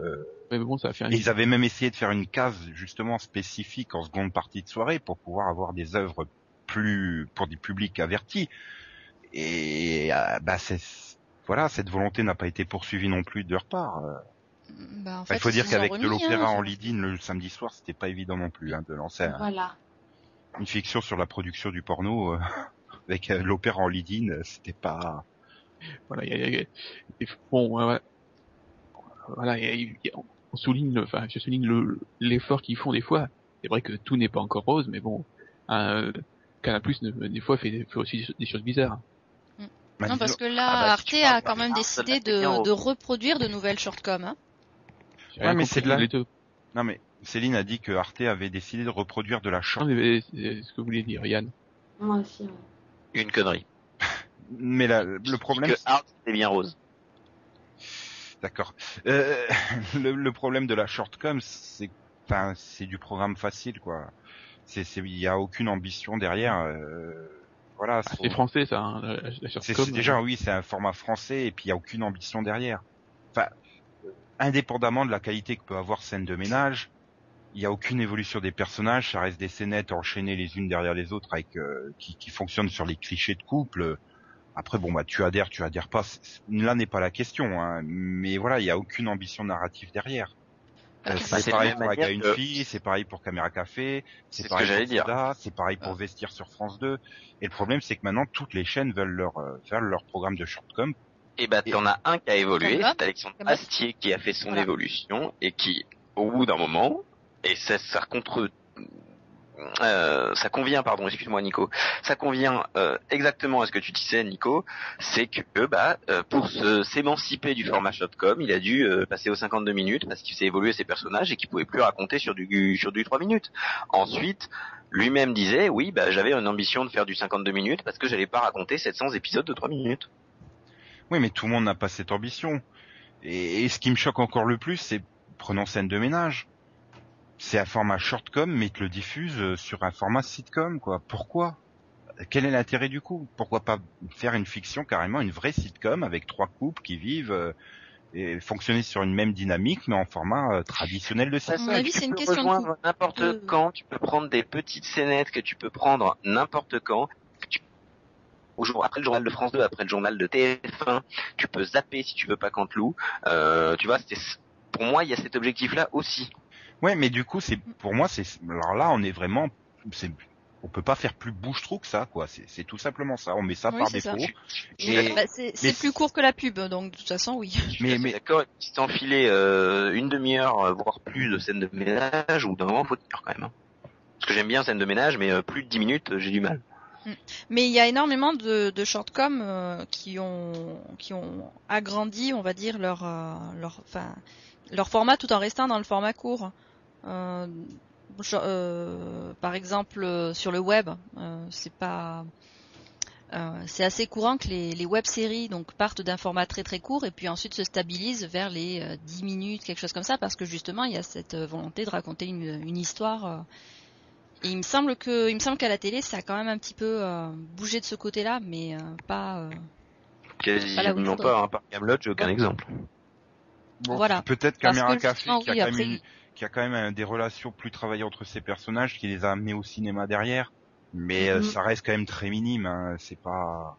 Mais bon, ça a fait un et ils avaient même essayé de faire une case justement spécifique en seconde partie de soirée pour pouvoir avoir des œuvres plus pour des publics avertis. Et euh, bah c'est voilà, cette volonté n'a pas été poursuivie non plus de leur part. Bah, en bah, fait, il faut dire qu'avec de remis, l'opéra hein, en lead-in le samedi soir, c'était pas évident non plus hein, de lancer un- Voilà. Une fiction sur la production du porno euh, avec euh, l'opéra en lead-in, euh, c'était pas. voilà, il y a, il y a- et bon, voilà, voilà, il y a- il y a- on souligne, enfin, je souligne le- l'effort qu'ils font des fois. C'est vrai que tout n'est pas encore rose, mais bon, euh, Canal Plus des fois fait, fait aussi des choses bizarres. Bah, Non, parce que là, Ah bah, Arte a quand même décidé de, de reproduire de nouvelles shortcoms. Hein. Ouais, mais c'est de la-. Non mais Céline a dit que Arte avait décidé de reproduire de la Non, short. mais c'est ce que vous voulez dire, Yann. Moi aussi. ouais. Une connerie. Mais la- le problème, que Hard c'est bien rose. D'accord. Euh, le, le problème de la shortcom, c'est, enfin, c'est du programme facile, quoi. C'est, c'est, il y a aucune ambition derrière. euh, voilà. Ah, c'est français ça, hein, la, la c'est, shortcom. c'est déjà oui, c'est un format français et puis il y a aucune ambition derrière. Enfin, euh, indépendamment de la qualité que peut avoir scène de ménage, il y a aucune évolution des personnages. Ça reste des scénettes enchaînées les unes derrière les autres avec euh, qui, qui fonctionnent sur les clichés de couple. Après, bon, bah, tu adhères, tu adhères pas. Là n'est pas la question, hein. Mais voilà, il y a aucune ambition narrative derrière. Euh, Bah, c'est pareil pour la une que- fille, c'est pareil pour Caméra Café, C'est c'est ce pareil pour. Soda, c'est pareil pour Vestir sur France 2. Et le problème, c'est que maintenant, toutes les chaînes veulent leur, euh, faire leur programme de shortcom. Et bah t'en as un qui a évolué, c'est Alexandre Astier qui a fait son Voilà. évolution et qui, au bout d'un moment, et ça, ça contre, euh, ça convient, pardon, excuse-moi Nico, ça convient euh, exactement à ce que tu disais Nico, c'est que bah euh, pour s'émanciper du format shotcom, il a dû euh, passer aux 52 minutes parce qu'il s'est évolué ses personnages et qu'il pouvait plus raconter sur du sur du 3 minutes. Ensuite, lui-même disait oui, bah j'avais une ambition de faire du 52 minutes parce que j'allais pas raconter 700 épisodes de 3 minutes. Oui, mais tout le monde n'a pas cette ambition. Et, et ce qui me choque encore le plus, c'est prenons scène de ménage. C'est un format shortcom, mais te le diffuse euh, sur un format sitcom, quoi. Pourquoi? Quel est l'intérêt du coup? Pourquoi pas faire une fiction carrément, une vraie sitcom avec trois couples qui vivent euh, et fonctionner sur une même dynamique, mais en format euh, traditionnel de Ça, À sitcom? mon avis, c'est une question de n'importe de- quand, tu peux prendre des petites scénettes que tu peux prendre n'importe quand. que tu- Au jour, après le journal de France 2, après le journal de TF1, tu peux zapper si tu veux pas Canteloup. Euh, tu vois, c'était, pour moi, il y a cet objectif-là aussi. Ouais, mais du coup, c'est pour moi, c'est alors là, on est vraiment, c'est, on peut pas faire plus bouche-trou que ça, quoi. C'est, c'est tout simplement ça. On met ça Oui, par défaut. Et-. Bah, c'est plus court que la pub, donc de toute façon, oui. Mais- mais- d'accord. Si t'enfilais euh, une demi-heure, euh, voire plus de scènes de ménage, ou d'un moment, faut tenir quand même. hein. Parce que j'aime bien scène de ménage, mais euh, plus de 10 minutes, j'ai du mal. Mais il y a énormément de, de shortcoms euh, qui ont qui ont agrandi, on va dire leur euh, leur enfin leur format tout en restant dans le format court. Euh, euh, par exemple euh, sur le web, c'est pas c'est assez courant que les, les web-séries donc partent d'un format très très court et puis ensuite se stabilisent vers les euh, 10 minutes, quelque chose comme ça, parce que justement il y a cette volonté de raconter une, une histoire. et il me semble que, il me semble qu'à la télé, ça a quand même un petit peu euh, bougé de ce côté-là, mais euh, pas. euh, Quasiment Voilà, pas, hein, par Camelot, j'ai aucun exemple. Bon, Voilà. Peut-être Caméra que Café qui a oui, quand après, même une- qui a quand même euh, des relations plus travaillées entre ses personnages, qui les a amenés au cinéma derrière. Mais euh, Mhm. ça reste quand même très minime. Hein. C'est pas.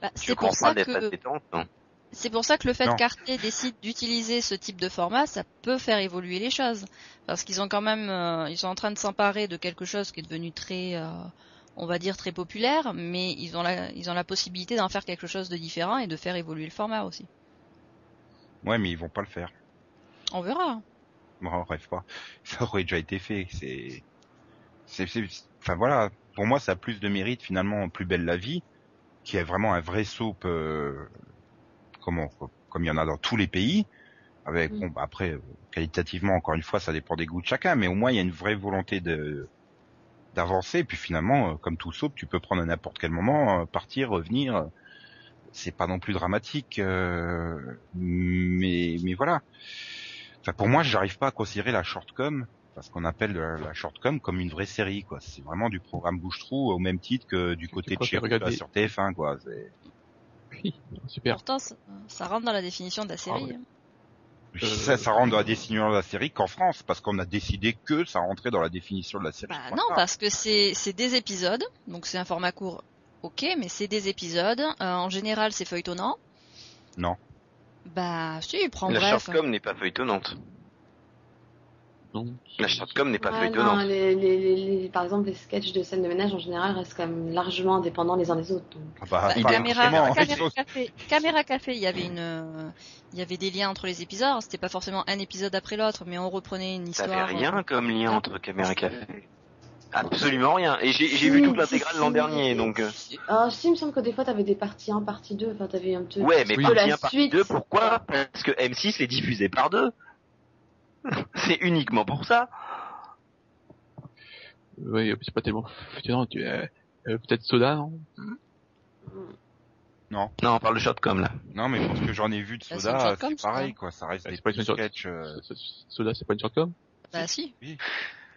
bah, c'est pour ça que détente, non c'est pour ça que le fait qu'Arte décide d'utiliser ce type de format, ça peut faire évoluer les choses, parce qu'ils ont quand même, euh, ils sont en train de s'emparer de quelque chose qui est devenu très, euh, on va dire très populaire, mais ils ont la, ils ont la possibilité d'en faire quelque chose de différent et de faire évoluer le format aussi. Ouais, mais ils vont pas le faire. On verra. Bon, on rêve pas. Ça aurait déjà été fait. C'est. C'est. Enfin voilà. Pour moi, ça a plus de mérite finalement. Plus belle la vie, qui est vraiment un vrai soap. Euh... Comment Comme il y en a dans tous les pays. Avec Mm. bon, bah, après euh, qualitativement encore une fois, ça dépend des goûts de chacun, mais au moins il y a une vraie volonté de d'avancer. Et puis finalement, euh, comme tout soap, tu peux prendre à n'importe quel moment, partir, revenir. C'est pas non plus dramatique, euh, mais mais voilà. Enfin, pour moi, j'arrive pas à considérer la shortcom, parce qu'on appelle la, la shortcom comme une vraie série, quoi. C'est vraiment du programme bouche-trou au même titre que du côté de regarder- sur TF1, quoi. Oui, super. Pourtant, ça, ça rentre dans la définition de la série. ouais. hein. Ça, ça rentre dans la définition de la série qu'en France, parce qu'on a décidé que ça rentrait dans la définition de la série. Bah non, parce que c'est c'est des épisodes, donc c'est un format court, ok, mais c'est des épisodes. Euh, en général, c'est feuilletonnant. Non. Bah si, prends La bref. shortcom n'est pas feuilletonnante. Non. La shortcom n'est pas Ouais, feuilletonnante. non, les, les, les, les- par exemple, les sketchs de scène de ménage en général restent quand même largement indépendants les uns des autres. donc. Ah bah, Bah, caméra, caméra café, caméra café, il y avait une, euh, il y avait des liens entre les épisodes. C'était pas forcément un épisode après l'autre, mais on reprenait une Ça histoire. fait rien euh, comme lien Ah. entre caméra et café. Absolument rien. Et j'ai vu toute l'intégrale l'an dernier, donc. euh, Ah, si, il me semble que des fois, t'avais des parties 1, partie 2, enfin, t'avais un peu... Ouais, mais Oui. partie De la 1, partie suite. 2, pourquoi? Parce que M6 est diffusé par deux. C'est uniquement pour ça. Oui, c'est pas tellement. Tu, euh, euh, peut-être Soda, non? Non. Non, on parle de shortcom là. Non, mais parce que j'en ai vu de Bah, Soda, c'est pareil, quoi. Ça reste Bah, des pas sketchs. euh, Soda, c'est pas une shortcom Bah si.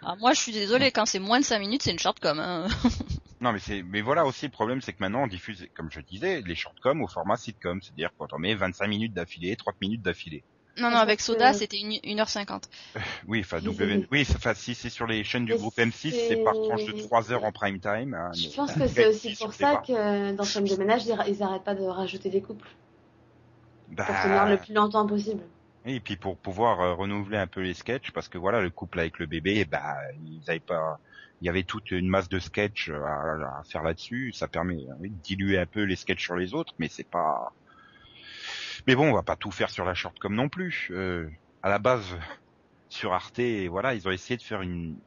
Ah, moi je suis désolée, quand c'est moins de 5 minutes, c'est une shortcom. Hein. Non, mais c'est, mais voilà aussi le problème, c'est que maintenant on diffuse, comme je disais, les shortcoms au format sitcom, c'est-à-dire quand on met 25 minutes d'affilée, 30 minutes d'affilée. Non, non, avec Soda, que- c'était une- 1h50. Oui, enfin, Oui, W... oui, enfin, si c'est sur les chaînes du groupe M6, c'est par tranche de c'est- 3 heures en prime time. hein, Je pense que c'est aussi M6, pour ça que dans Femme de ménage, ils ils arrêtent pas de rajouter des couples. Bah, Pour tenir le plus longtemps possible. Et puis pour pouvoir euh, renouveler un peu les sketchs, parce que voilà, le couple avec le bébé, bah, ils avaient pas, il y avait toute une masse de sketchs à, faire là-dessus. Ça permet oui, de diluer un peu les sketchs sur les autres, mais c'est pas. Mais bon, on va pas tout faire sur la shortcom non plus. Euh, à la base, sur Arte, voilà, ils ont essayé de faire une,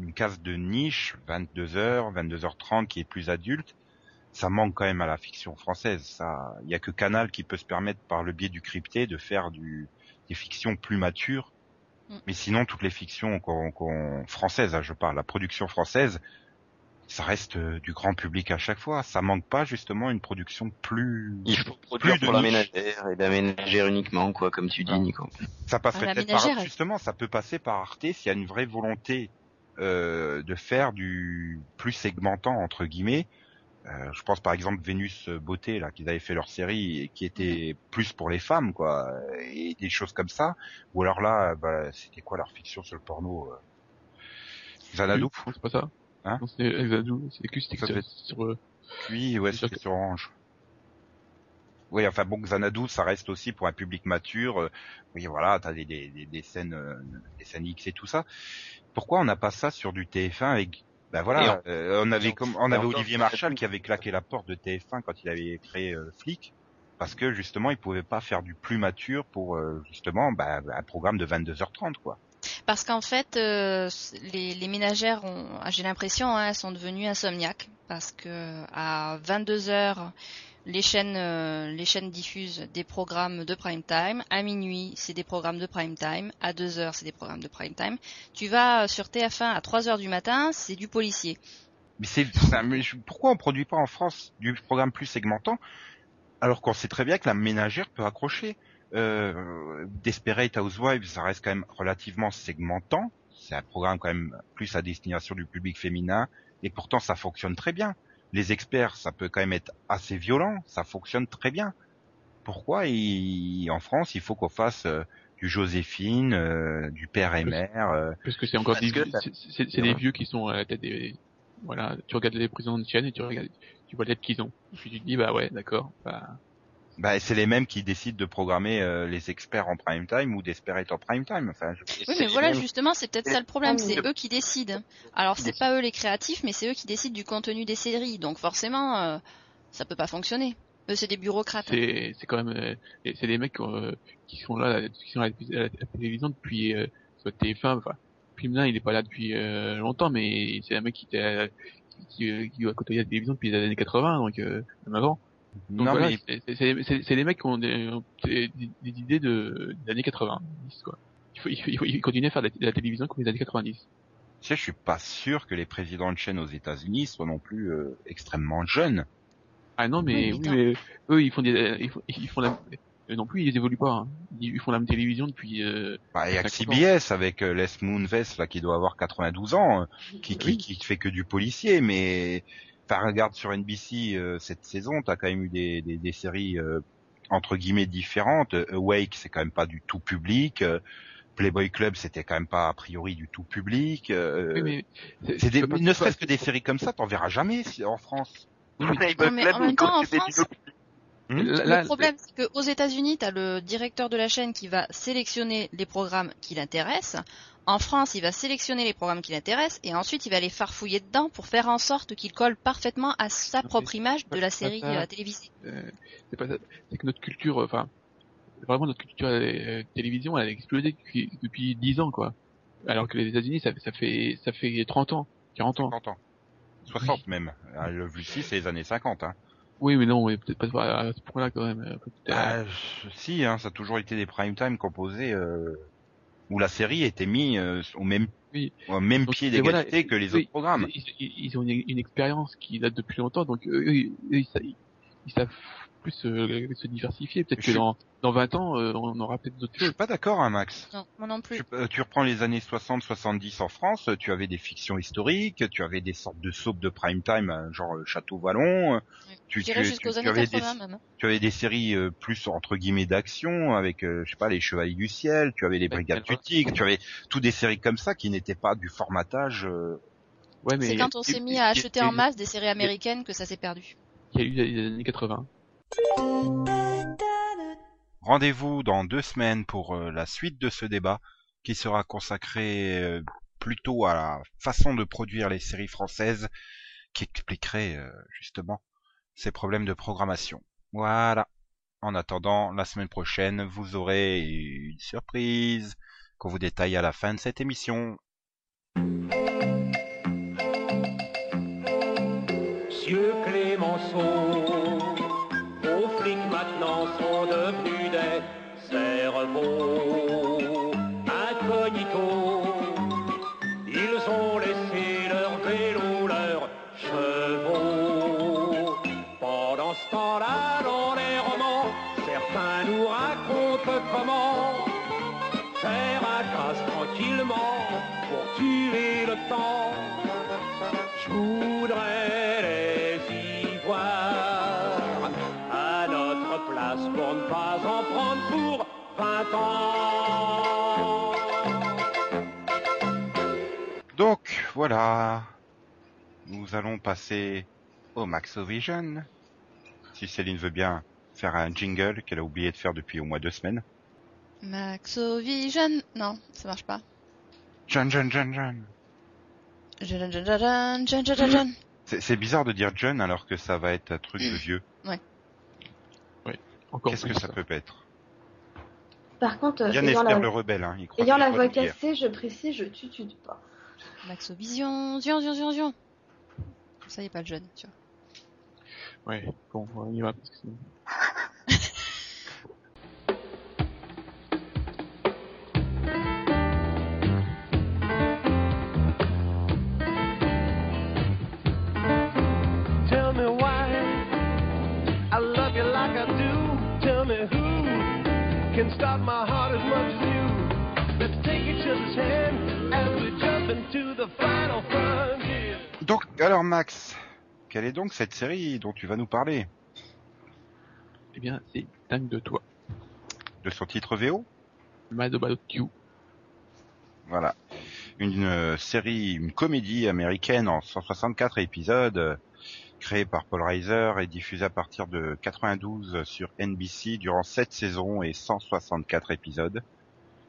une case de niche, 22h, 22h30, qui est plus adulte. Ça manque quand même à la fiction française. Ça, il y a que Canal qui peut se permettre, par le biais du crypté, de faire du, des fictions plus matures. Mm. Mais sinon, toutes les fictions qu'on, qu'on- françaises, hein, je parle, la production française, ça reste euh, du grand public à chaque fois. Ça manque pas justement une production plus. Il faut produire Plus de pour la niche. ménagère et la ménagère uniquement, quoi, comme tu dis, Ah. Nico. Ça passerait Ah, peut-être par elle- justement, ça peut passer par Arte s'il y a une vraie volonté euh, de faire du plus segmentant entre guillemets. Euh, je pense par exemple Vénus Beauté là qu'ils avaient fait leur série et qui était plus pour les femmes quoi et des choses comme ça. Ou alors là, bah, c'était quoi leur fiction sur le porno euh... Xanadu? C'est pas ça. Hein? C'est Xanadu, c'est que c'était sur, euh, Oui, ouais, c'était sur Orange. Oui, enfin bon, Xanadu, ça reste aussi pour un public mature. euh, Oui, voilà, t'as des, des, des, des scènes, euh, des scènes X et tout ça. Pourquoi on n'a pas ça sur du TF1 avec Ben Et voilà, en- euh, on avait on Olivier Marchal qui avait claqué la porte de TF1 quand il avait créé euh, Flic parce que justement il pouvait pas faire du plus mature pour euh, justement bah, un programme de 22h30 quoi. Parce qu'en fait, euh, les, les ménagères, ont, j'ai l'impression, hein, elles sont devenues insomniaques. Parce que à 22 heures, les chaînes, euh, les chaînes diffusent des programmes de prime time. À minuit, c'est des programmes de prime time. À 2 heures, c'est des programmes de prime time. Tu vas sur TF1 à 3 heures du matin, c'est du policier. Mais pourquoi on produit pas en France du programme plus segmentant alors qu'on sait très bien que la ménagère peut accrocher? Euh, Desperate Housewives, ça reste quand même relativement segmentant. C'est un programme quand même plus à destination du public féminin et pourtant ça fonctionne très bien. Les experts, ça peut quand même être assez violent, ça fonctionne très bien. Pourquoi il- en France il faut qu'on fasse euh, du Joséphine, euh, du père et mère euh, parce que c'est encore des vieux, c'est- des vieux qui sont à la tête des, voilà, tu regardes les présidents de chaîne et tu regardes, tu vois la tête qu'ils ont. Et puis tu te dis, bah ouais, d'accord, bah, Bah, c'est les mêmes qui décident de programmer euh, les experts en prime time ou Desperate en prime time. Enfin, je... Oui, C'est mais voilà, justement, c'est peut-être ça le problème. C'est eux qui décident. Alors, c'est pas eux les créatifs, mais c'est eux qui décident du contenu des séries. Donc, forcément, euh, ça peut pas fonctionner. Eux, c'est des bureaucrates. c'est, c'est quand même, euh, c'est des mecs euh, qui sont là, qui sont à la, à la- à la télévision depuis, euh, sur TF1, enfin, puis maintenant il est pas là depuis euh, longtemps, mais c'est un mec qui était, à- qui, qui, qui a côtoyé la télévision depuis les années 80, donc euh, même avant. Donc non voilà, mais c'est, c'est, c'est, c'est des mecs qui ont des, des, des idées de, des années 80, quoi. Il faut, il faut, il faut, il faut continuer à faire de la, de la télévision comme les années 90. tu sais, je suis pas sûr que les présidents de chaîne aux États-Unis soient non plus euh, extrêmement jeunes. Ah non, mais Oui, mais eux, ils font des, ils font, ils font la, eux non plus, ils évoluent pas. Hein. Ils, font la même télévision depuis. Euh, Bah, il y a que 50 ans. CBS avec euh, Les Moonves là qui doit avoir 92 ans, euh, qui, qui, Oui. qui fait que du policier. Mais enfin, regarde sur NBC euh, cette saison, t'as quand même eu des, des, des séries euh, entre guillemets différentes. Euh, Awake, c'est quand même pas du tout public. Euh, Playboy Club, c'était quand même pas a priori du tout public. Euh, oui, mais c'est des, pas- ne serait-ce que des séries comme ça, t'en verras jamais si- en France. Oui, mais Playboy mais Club, en même temps, en France, Hmm là, le problème, c'est qu'aux États-Unis, tu as le directeur de la chaîne qui va sélectionner les programmes qui l'intéressent. En France, il va sélectionner les programmes qui l'intéressent et ensuite il va les farfouiller dedans pour faire en sorte qu'ils collent parfaitement à sa propre image de la série ça. euh, télévisée. euh, c'est pas ça. C'est que notre culture, euh, enfin, vraiment notre culture euh, télévision, elle a explosé depuis, depuis 10 ans, quoi. Alors que les États-Unis, ça, ça fait, ça fait 30 ans, 40 ans. 50 ans. 60 même. Ah, Le vu c'est les années 50. Hein. Oui, mais non, peut-être pas à ce point-là quand même. euh, peut-être, euh, Ah, si, hein, ça a toujours été des prime time composés euh, où la série était mise euh, au même Oui. au même Donc, pied voilà, d'égalité que les oui, autres programmes. Ils, ils- ils ont une, une expérience qui date depuis longtemps, donc eux, eux, ils savent plus euh, se diversifier. Peut-être que suis- dans dans 20 ans, euh, on aura peut-être d'autres Je suis choses. pas d'accord, hein, Max. Non, moi non plus. Tu, euh, tu reprends les années 60-70 en France, tu avais des fictions historiques, tu avais des sortes de soaps de prime time, genre Château Vallon, tu, tu- jusqu'aux tu- tu années avais 80 des, même. hein. tu avais des séries euh, plus entre guillemets d'action avec euh, je sais pas les Chevaliers du ciel, tu avais les Ben, Brigades du. Tigre, tu avais toutes des séries comme ça qui n'étaient pas du formatage. euh, Ouais, mais C'est quand on s'est mis à acheter en masse des séries américaines que ça s'est perdu. Il y a eu les années 80. Rendez-vous dans deux semaines pour euh, la suite de ce débat qui sera consacré euh, plutôt à la façon de produire les séries françaises qui expliquerait euh, justement ces problèmes de programmation. Voilà. En attendant, la semaine prochaine, vous aurez une surprise qu'on vous détaille à la fin de cette émission. Voilà. Nous allons passer au Maxovision. Si Céline veut bien faire un jingle qu'elle a oublié de faire depuis au moins deux semaines. Maxovision. Non, ça marche pas. John, John, John, John. Jeun, jeun, jeun, jeun, jeun. C'est bizarre de dire John alors que ça va être un truc de vieux. Encore Qu'est-ce plus. que ça peut être? Par contre, Yann ayant Esper la, le rebelle, hein, il croit ayant la voix cassée, je précise, je tutude pas. Maxovision. Zion, zion, zion, zion. Ça y est pas le jeune, tu vois. Ouais, bon, on y va parce que sinon. Tell me why I love you like I do. Tell me who can stop my heart as much as you. Let's take each other's hand Donc, alors Max, quelle est donc cette série dont tu vas nous parler? Eh bien, c'est dingue de toi. De son titre VO Mad About You. Voilà. Une euh, série, une comédie américaine en 164 épisodes, euh, créée par Paul Reiser et diffusée à partir de 92 sur NBC durant 7 saisons et 164 épisodes.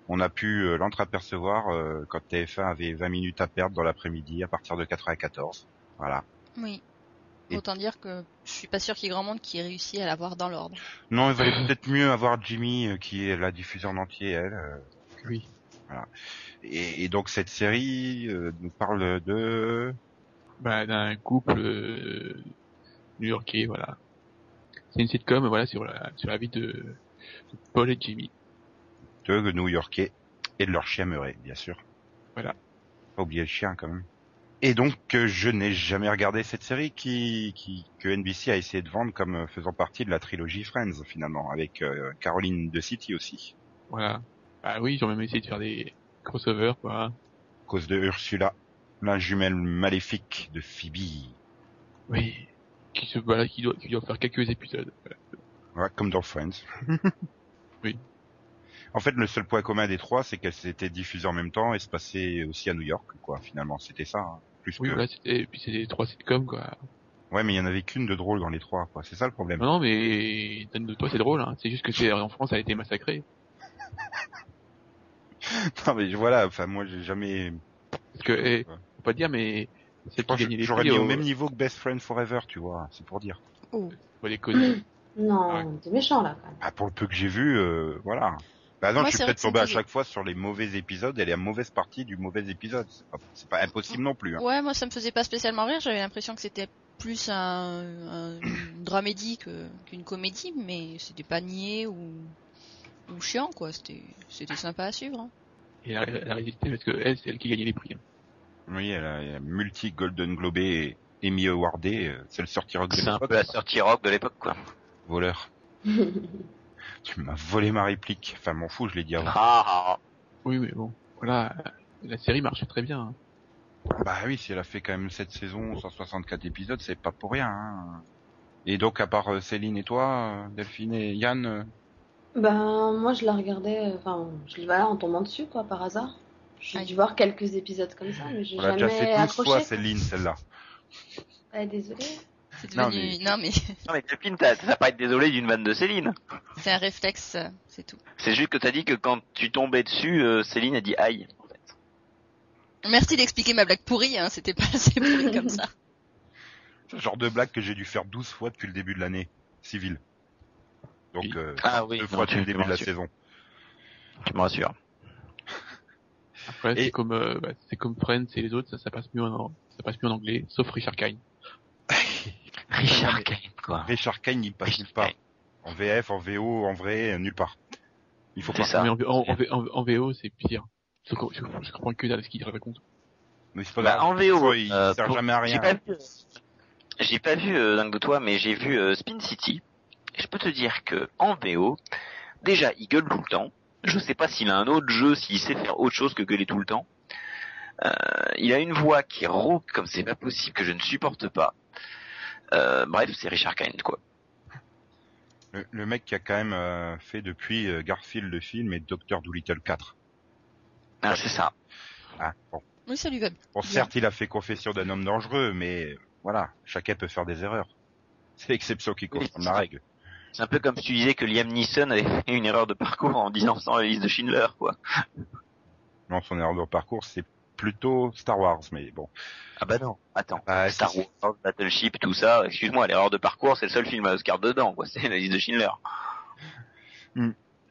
On a pu euh, l'entreapercevoir euh, quand TF1 avait 20 minutes à perdre dans l'après-midi à partir de 94. Voilà. Oui. Et- Autant dire que je suis pas sûr qu'il y ait grand monde qui ait réussi à l'avoir dans l'ordre. Non, il valait peut-être mieux avoir Jimmy euh, qui est la diffusée en entier, elle. euh, Oui. Et, et donc cette série euh, nous parle de... Bah, d'un couple euh, new-yorkais, voilà. C'est une sitcom, voilà, sur la, sur la vie de, de Paul et Jimmy. De New-Yorkais et de leur chien Murray, bien sûr. Voilà. Pas oublier le chien quand même. Et donc euh, je n'ai jamais regardé cette série qui, qui que NBC a essayé de vendre comme euh, faisant partie de la trilogie Friends finalement, avec euh, Caroline de City aussi, Voilà. Bah oui, ils ont même essayé de faire des crossovers, quoi. à cause de Ursula, la jumelle maléfique de Phoebe. Oui. Qui se, voilà, qui doit, qui doit faire quelques épisodes. Voilà. Ouais, comme dans Friends. Oui. En fait, le seul point commun des trois, c'est qu'elles s'étaient diffusées en même temps et se passaient aussi à New York, quoi. Finalement, c'était ça. hein. Plus Oui, que... voilà, c'était, et puis c'était trois sitcoms, quoi. Ouais, mais il y en avait qu'une de drôle dans les trois, quoi. C'est ça le problème. Non, non, mais, donne de toi, c'est drôle, hein. C'est juste que c'est, en France, ça a été massacré. Non, mais voilà. Enfin, moi, j'ai jamais. Parce que, eh, Ouais. faut pas dire, mais, c'est qui gagnait les J'aurais mis au même niveau que Best Friend Forever, tu vois. C'est pour dire. Oh. faut les connaître. Non, Ouais. t'es méchant là quand même. Ah, pour le peu que j'ai vu, euh, voilà. Bah non, Moi, je suis peut-être tombé à chaque fois sur les mauvais épisodes et la mauvaise partie du mauvais épisode. C'est pas, pas impossible non plus. Hein. Ouais, moi ça me faisait pas spécialement rire, j'avais l'impression que c'était plus un, un- une dramédie qu'une comédie, mais c'était pas niais ou, ou chiant quoi, c'était c'était sympa à suivre. hein. Et elle a, elle a résisté parce que elle, c'est elle qui gagnait les prix. hein. Oui, elle a, elle a multi Golden Globé et Emmy Awardé. euh, C'est le sortie rock de C'est un l'époque, peu la sortie rock de l'époque, quoi. Voleur. Tu m'as volé ma réplique. Enfin, m'en fous, je l'ai dit avant. Ah, Oui, mais bon, voilà, la série marche très bien. hein. Bah oui, si elle a fait quand même cette saison, 164 épisodes, c'est pas pour rien. Hein. Et donc, à part euh, Céline et toi, euh, Delphine et Yann, euh, Ben, moi, je la regardais, enfin, je l'ai voilà, en tombant dessus, quoi, par hasard. J'ai dû voir quelques épisodes comme ça, mais j'ai on l'a déjà jamais fait 12 accroché. fois, Céline, celle-là. Ouais, désolée. C'est Non, devenu. mais- Non, mais non mais Delphine, t'as pas été désolé d'une vanne de Céline. c'est un réflexe, c'est tout. C'est juste que t'as dit que quand tu tombais dessus, euh, Céline a dit aïe. En fait. Merci d'expliquer ma blague pourrie, hein, c'était pas assez pourri comme ça. C'est le genre de blague que j'ai dû faire 12 fois depuis le début de l'année civile. Donc, euh, Ah oui, deux non, fois depuis le début de la saison. Tu me rassures. Après, Et- c'est comme, euh, bah, c'est comme Friends et les autres, ça, ça passe mieux en, ça passe mieux en anglais, sauf Richard Kine. Richard Kane, quoi. Richard Kane, il passe nulle part. En VF, en VO, en vrai, nulle part. Il faut C'est pas. ça. Mais en, en, en, en- en VO, c'est pire. Je, je, je comprends que dalle ce qu'il raconte. Mais c'est pas Bah, en VO, il euh, sert pour- jamais à J'ai rien. pas vu, j'ai pas vu euh, Dingue de toi, mais j'ai vu euh, Spin City. Et je peux te dire que en VO, déjà il gueule tout le temps. Je sais pas s'il a un autre jeu, s'il sait faire autre chose que gueuler tout le temps. Euh, il a une voix qui rauque comme c'est pas possible que je ne supporte pas. Euh, bref, c'est Richard Kind quoi. Le, le mec qui a quand même euh, fait depuis euh, Garfield le film et Doctor Dolittle 4. Ah, c'est ça. Ah, bon. Oui, ça lui va. Bon, certes, il a fait Confession d'un homme dangereux, mais voilà, chacun peut faire des erreurs. C'est l'exception qui confirme la règle. C'est un peu comme si tu disais que Liam Neeson avait fait une erreur de parcours en disant sans la liste de Schindler quoi. Non, son erreur de parcours, c'est plutôt Star Wars, mais bon. Ah bah non, attends. Ah, Star si, si. Wars, Battleship, tout ça, excuse-moi, l'erreur de parcours, c'est le seul film à Oscar dedans, quoi, c'est la liste de Schindler.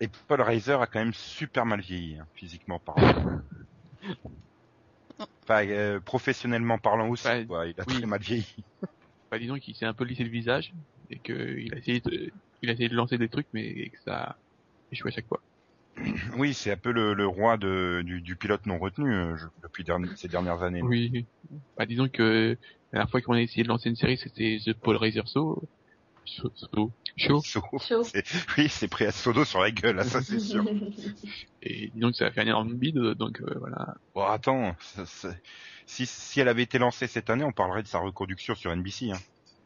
Et Paul Reiser a quand même super mal vieilli, hein, physiquement parlant. Enfin, euh, professionnellement parlant aussi, Ouais, quoi, il a oui. très mal vieilli. Bah, disons qu'il s'est un peu lissé le visage, et qu'il a essayé de, il a essayé de lancer des trucs, mais que ça a échoué à chaque fois. Oui, c'est un peu le, le roi de, du, du pilote non retenu euh, je- depuis derni- ces dernières années. Oui. Bah, disons que la dernière fois qu'on a essayé de lancer une série, c'était The Paul Reiser Show. Show. Show. Show. So- oui, c'est pris à Sodo sur la gueule, là, ça c'est sûr. Et disons que ça a fait un énorme bide, donc euh, voilà. Bon, attends, ça- ça- si, si elle avait été lancée cette année, on parlerait de sa reconduction sur NBC. Hein.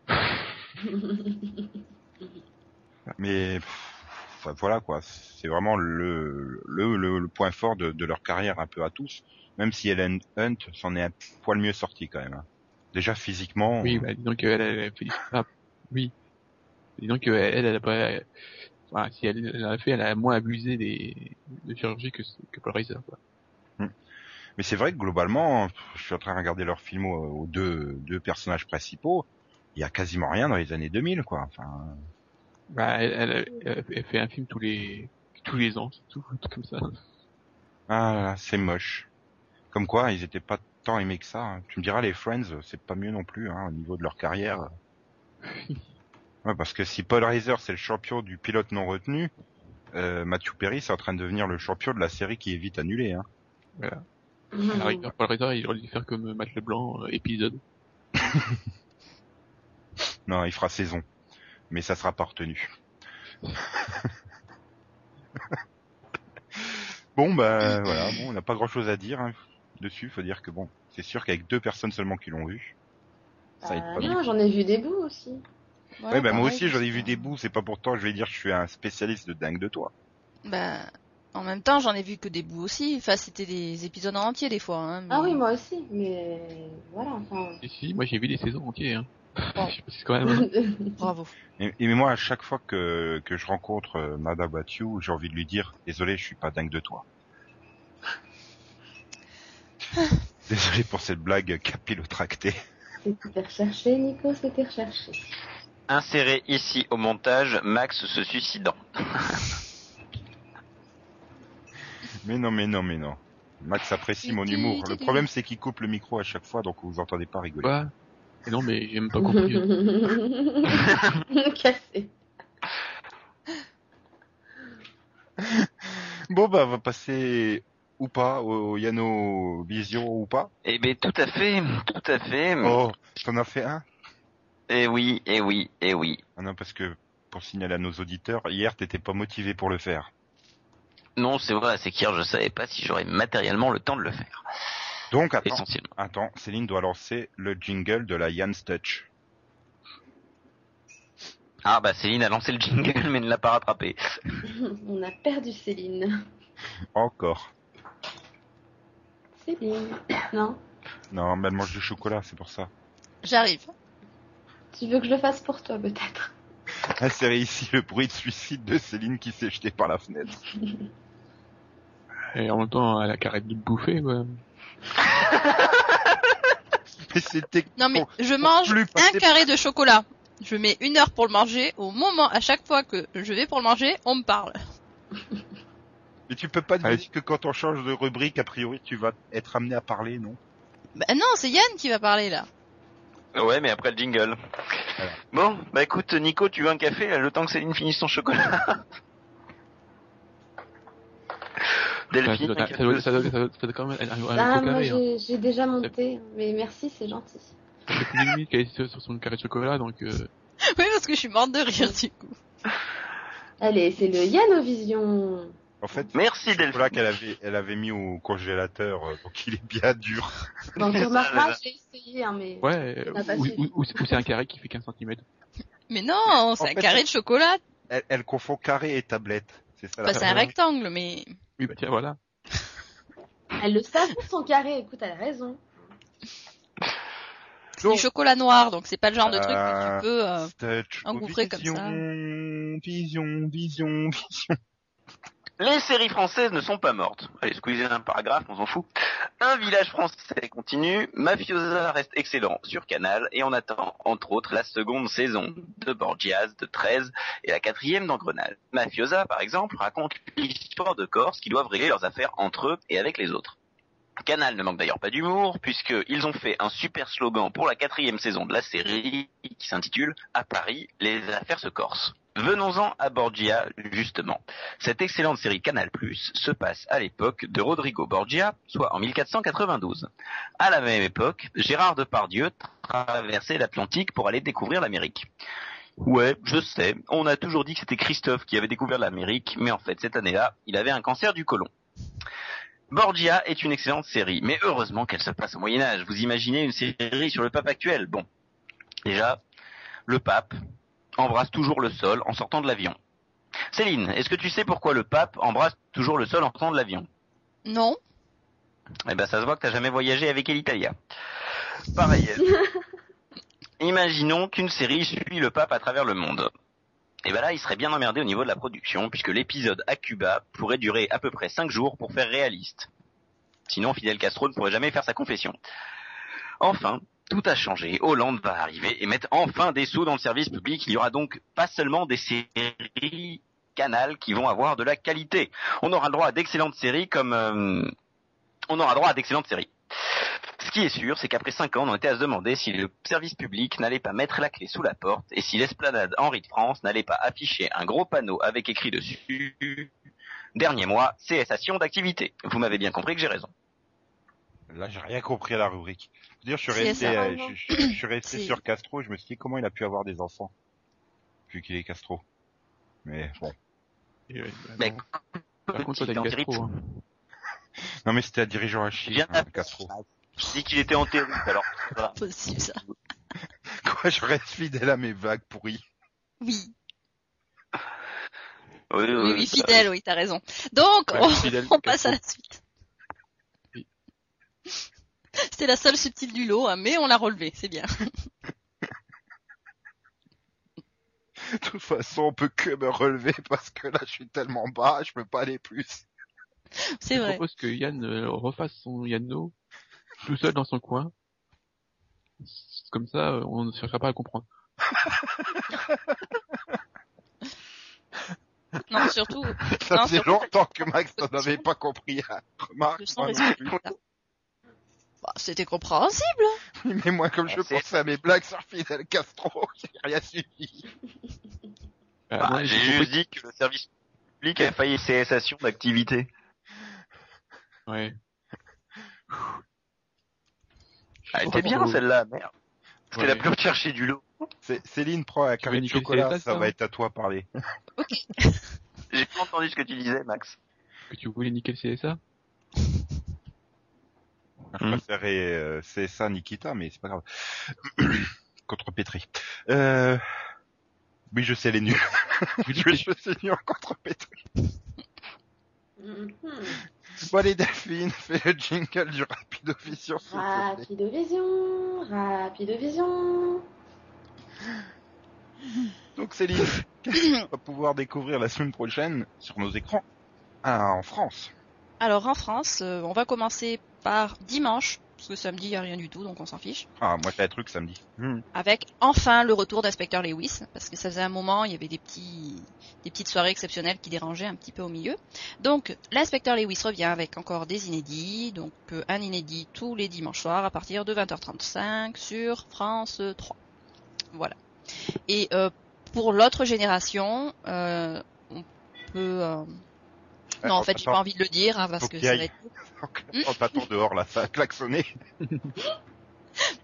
Mais pff, enfin, voilà quoi, c'est vraiment le, le, le, le point fort de, de leur carrière un peu à tous. Même si Ellen Hunt s'en est un poil mieux sortie quand même. hein. Déjà physiquement, Oui, bah, disons qu'elle elle a fait, ah, oui. Qu'elle, elle, elle a pas, enfin, si elle, elle fait, elle a moins abusé des, de chirurgie que, que Paul Reiser, quoi. mais c'est vrai que globalement, je suis en train de regarder leurs films aux, aux deux, deux personnages principaux. Il y a quasiment rien dans les années 2000 quoi. Enfin, Bah, elle, elle, fait un film tous les, tous les ans, c'est tout, un truc comme ça. ah, là là, c'est moche. Comme quoi, ils étaient pas tant aimés que ça. hein. Tu me diras, les Friends, c'est pas mieux non plus hein, au niveau de leur carrière. Ouais, parce que si Paul Reiser c'est le champion du pilote non retenu, euh, Matthew Perry c'est en train de devenir le champion de la série qui est vite annulée. Hein. Voilà. Rigueur, Paul Reiser, il aurait dû faire comme Matt Leblanc, euh, épisode. Non, il fera saison, mais ça sera pas retenu. bon bah voilà, bon, on n'a pas grand chose à dire hein, dessus. Faut dire que bon, c'est sûr qu'avec deux personnes seulement qui l'ont vu, ça aide Ah, pas. non, j'en ai vu des bouts aussi. Voilà, ouais, bah moi aussi j'en ai vu des bouts. C'est pas pourtant je vais dire que je suis un spécialiste de dingue de toi. Bah, en même temps, j'en ai vu que des bouts aussi. Enfin, c'était des épisodes en entier des fois. Hein, mais- Ah oui, moi aussi, mais voilà, enfin. Si, moi j'ai vu des saisons entières, hein. Précise quand même. Bravo. Et, et moi, à chaque fois que, que je rencontre euh, j'ai envie de lui dire Désolé, je suis pas dingue de toi. Désolé pour cette blague capillotractée. C'était recherché, Nico, c'était recherché. Inséré ici au montage, Max se suicidant. Mais non, mais non, mais non. Max apprécie mon humour. Le problème, c'est qu'il coupe le micro à chaque fois, donc vous entendez pas rigoler. Quoi? Et non, mais j'ai même pas compris. Cassé. Bon, bah, on va passer ou pas au Yano Vision ou pas. Eh ben tout à fait, tout à fait. Oh, t'en as fait un? Eh oui, eh oui, eh oui. Ah non, parce que pour signaler à nos auditeurs, hier t'étais pas motivé pour le faire. Non, c'est vrai, c'est qu'hier je savais pas si j'aurais matériellement le temps de le faire. Donc attends, Essentiellement. attends, Céline doit lancer le jingle de la Yan's Touch. Ah bah Céline a lancé le jingle mais ne l'a pas rattrapé. On a perdu Céline. Encore. Céline. Non Non, mais elle mange du chocolat, c'est pour ça. J'arrive. Tu veux que je le fasse pour toi, peut-être? Insérez ici le bruit de suicide de Céline qui s'est jetée par la fenêtre. Et en même temps, elle a carré de bouffer, quoi. Mais c'était Non mais Bon, je mange plus un carré de chocolat. Je mets une heure pour le manger. Au moment, à chaque fois que je vais pour le manger, on me parle. Mais tu peux pas te dire que quand on change de rubrique, a priori, tu vas être amené à parler, non? Bah non, c'est Yann qui va parler là. Ouais, mais après le jingle. Voilà. Bon, bah écoute, Nico, tu veux un café? Là, le temps que Céline finisse son chocolat Ça un ça doit, ça doit, ça doit, ça doit quand même, arrive à Ah, un moi carré, hein. j'ai déjà monté, mais merci, c'est gentil. Ça fait une minute qu'elle est sur sur son carré de chocolat, donc, euh, Oui, parce que je suis morte de rire du coup. Allez, c'est le Yanovision. En fait, Merci le Delphine. chocolat qu'elle avait, elle avait mis au congélateur, euh, donc il est bien dur. Bon, tu remarqueras, j'ai essayé, hein, mais... ouais, ou, ou, ou, ou c'est un carré qui fait 15 cm. Mais non, c'est un fait, carré de chocolat. Elle, elle confond carré et tablette. C'est ça Enfin, c'est un rectangle, mais Oui, bah tiens, voilà. Elle le savoure son carré, écoute, elle a raison. c'est du chocolat noir, donc c'est pas le genre de truc que Euh, tu peux. euh, Touch, engouffré comme vision, ça. Vision, vision, vision. Les séries françaises ne sont pas mortes. Allez, squeezer un paragraphe, on s'en fout. Un village français continue, Mafiosa reste excellent sur Canal, et on attend, entre autres, la seconde saison de Borgias de 13 et la quatrième d'Engrenage. Mafiosa, par exemple, raconte l'histoire de Corses qui doivent régler leurs affaires entre eux et avec les autres. Canal ne manque d'ailleurs pas d'humour, puisqu'ils ont fait un super slogan pour la quatrième saison de la série, qui s'intitule À Paris, les affaires se corsent. Venons-en à Borgia, justement. Cette excellente série Canal+, se passe à l'époque de Rodrigo Borgia, soit en 1492. À la même époque, Gérard Depardieu traversait l'Atlantique pour aller découvrir l'Amérique. Ouais, je sais, on a toujours dit que c'était Christophe qui avait découvert l'Amérique, mais en fait, cette année-là, il avait un cancer du côlon. Borgia est une excellente série, mais heureusement qu'elle se passe au Moyen-Âge. Vous imaginez une série sur le pape actuel? Bon, déjà, le pape embrasse toujours le sol en sortant de l'avion. Céline, est-ce que tu sais pourquoi le pape embrasse toujours le sol en sortant de l'avion? Non. Eh ben, ça se voit que t'as jamais voyagé avec Elitalia. Pareil. Imaginons qu'une série suit le pape à travers le monde. Et ben là, il serait bien emmerdé au niveau de la production, puisque l'épisode à Cuba pourrait durer à peu près 5 jours pour faire réaliste. Sinon, Fidel Castro ne pourrait jamais faire sa confession. Enfin, tout a changé. Hollande va arriver et mettre enfin des sous dans le service public. Il y aura donc pas seulement des séries Canal qui vont avoir de la qualité. On aura le droit à d'excellentes séries comme... euh, on aura droit à d'excellentes séries. Ce qui est sûr, c'est qu'après 5 ans, on était à se demander si le service public n'allait pas mettre la clé sous la porte et si l'esplanade Henri de France n'allait pas afficher un gros panneau avec écrit dessus Dernier mois, cessation d'activité. Vous m'avez bien compris que j'ai raison. Là, j'ai rien compris à la rubrique. Je veux dire, je suis resté, ça, euh, vraiment. je, je- je suis resté Si. sur Castro. Je me suis dit comment il a pu avoir des enfants vu qu'il est Castro? Mais bon. Bah, Mais non. Par contre, toi, hein. Non, mais c'était un dirigeant à viens hein. Castro. Je dis qu'il était en terrible, alors voilà. Possible ça. Quoi, je reste fidèle à mes vagues pourries. Oui. Oui, Oui, oui, oui, fidèle, oui, t'as raison. Donc, Ouais, on, fidèle on que passe à la suite. Oui. C'était la seule subtile du lot, hein, mais on l'a relevé, c'est bien. De toute façon, on peut que me relever parce que là, je suis tellement bas, je peux pas aller plus. C'est Je vrai. propose que Yann euh, refasse son Yanno tout seul dans son coin. Comme ça, euh, on ne cherchera pas à comprendre. Non, surtout, Ça Non, faisait surtout- longtemps que Max n'en avait pas compris. Remarque, bah, c'était compréhensible. Mais moi, comme je Merci. pensais à mes blagues sur Fidel Castro, j'ai rien suivi. Bah, Bah, j'ai compris- juste dit que le service public a failli cessation d'activité. Ouais. Elle était bien celle-là, merde. Parce qu'elle a pu chercher du lot. Céline, prends la carré de chocolat, ça ça va être à toi à parler. J'ai pas entendu ce que tu disais, Max. Que tu voulais niquer le CSA Je Hmm. préférais euh, CSA Nikita, mais c'est pas grave. contre Petri. Euh... Oui, je sais, les nuls. je, je suis nul contre Petri. Mhm. Bon, allez, Delphine, fais le jingle du Rapido Vision. s'il te plaît. Rapide vision, rapide vision. Donc, Céline, qu'est-ce qu'on va pouvoir découvrir la semaine prochaine sur nos écrans? Ah, en France. Alors en France, euh, on va commencer par dimanche, parce que samedi il y a rien du tout, donc on s'en fiche. Ah, moi, j'ai un truc samedi. Hmm. Avec enfin le retour d'inspecteur Lewis, parce que ça faisait un moment, il y avait des petits, des petites soirées exceptionnelles qui dérangeaient un petit peu au milieu. Donc l'inspecteur Lewis revient avec encore des inédits, donc euh, un inédit tous les dimanches soirs à partir de 20h35 sur France 3. Voilà. Et euh, pour l'autre génération, euh, on peut. Non, en fait, j'ai pas envie de le dire hein, parce que ça va être dehors, là, ça a klaxonné.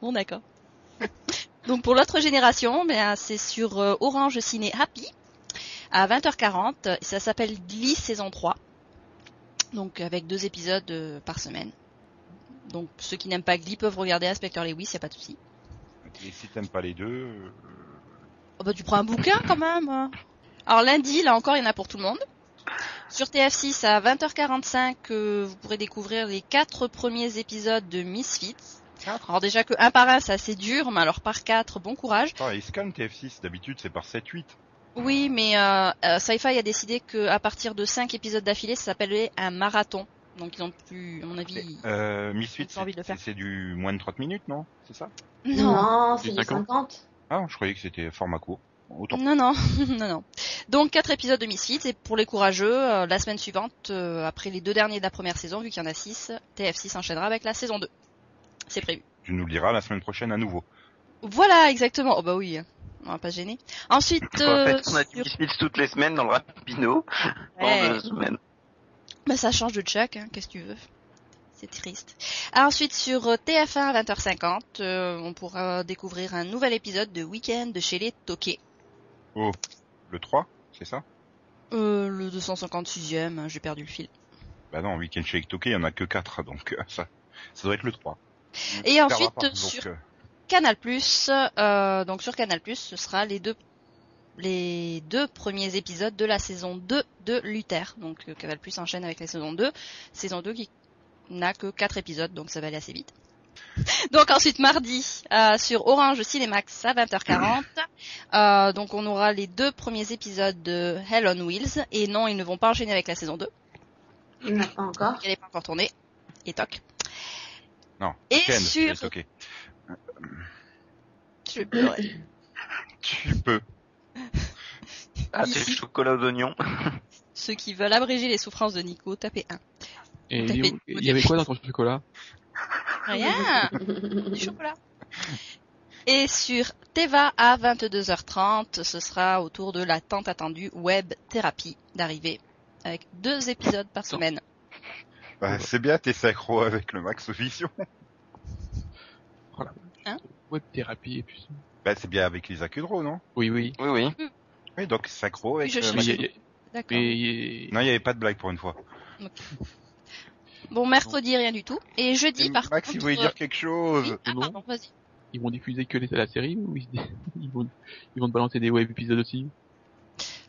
Bon, d'accord. Donc pour l'autre génération, ben, c'est sur euh, Orange Ciné Happy à 20h40. Ça s'appelle Glee saison 3. Donc avec deux épisodes euh, par semaine. Donc ceux qui n'aiment pas Glee peuvent regarder Inspecteur Lewis, y a pas de souci. Et si t'aimes pas les deux, euh, Oh bah tu prends un bouquin quand même. hein. Alors lundi, là encore, il y en a pour tout le monde. Sur TF6 à 20h45, euh, vous pourrez découvrir les quatre premiers épisodes de Misfits. Alors déjà que un par un, c'est assez dur, mais alors par quatre, bon courage. Attends, il se calme TF6, d'habitude c'est par 7-8. Oui, mais euh, euh, Sci-Fi a décidé que à partir de 5 épisodes d'affilée, ça s'appelait un marathon. Donc ils ont pu, à mon avis... Euh, Misfits, c'est du moins de 30 minutes, non? C'est ça? Non, c'est c'est du 50. 50. Ah, je croyais que c'était format court. Autant. Non, non, non, non. Donc quatre épisodes de Misfits et pour les courageux, euh, la semaine suivante, euh, après les deux derniers de la première saison, vu qu'il y en a 6, TF6 enchaînera avec la saison 2. C'est prévu. Tu nous le diras la semaine prochaine à nouveau. Voilà, exactement. Oh bah oui, on va pas se gêner. Ensuite, En euh, fait, on a sur- Misfits toutes les semaines dans le Rapido. Ouais. deux semaines. Bah ça change de Chuck, hein, qu'est-ce que tu veux. C'est triste. Ah, ensuite sur euh, TF1 à 20h50, euh, on pourra découvrir un nouvel épisode de Week-end de chez les Toqués. Oh, le 3, c'est ça? Euh, le 256e, hein, j'ai perdu le fil. Bah non, Weekend Shake Toké, il y en a que 4, donc euh, ça, ça doit être le 3. Et ensuite, pas, donc, sur euh, Canal+, euh, donc sur Canal+, ce sera les deux les deux premiers épisodes de la saison 2 de Luther. Donc euh, Canal+ enchaîne avec la saison 2, saison 2 qui n'a que quatre épisodes, donc ça va aller assez vite. Donc ensuite mardi euh, sur Orange Cinemax à 20h40. Euh, donc on aura les deux premiers épisodes de Hell on Wheels et non ils ne vont pas enchaîner avec la saison 2. Non, pas encore. Elle n'est pas encore tournée. Et toc. Non, Et Ken, sur vais pleurer. Tu peux. Ah, c'est le chocolat aux oignons. Ceux qui veulent abréger les souffrances de Nico, tapez 1. Et T'as il fait- il y avait quoi dans ton chocolat? Rien Du chocolat. Et sur Teva à 22h30, ce sera autour de la tant attendue web thérapie d'arriver avec deux épisodes par semaine. Bah, c'est bien, t'es synchro avec le Max Vision. Web thérapie et puis. Bah, c'est bien avec Lisa Kudrow, non? Oui, oui. Oui, oui. Oui, donc synchro avec Je euh, D'accord. mais Non, il n'y avait pas de blague pour une fois. Bon, mercredi, rien du tout. Et jeudi, par Max, il contre... voulait dire quelque chose. Oui, ah, non. pardon, vas-y. ils vont diffuser que les, la série ou ils, ils vont ils vont te balancer des web épisodes aussi?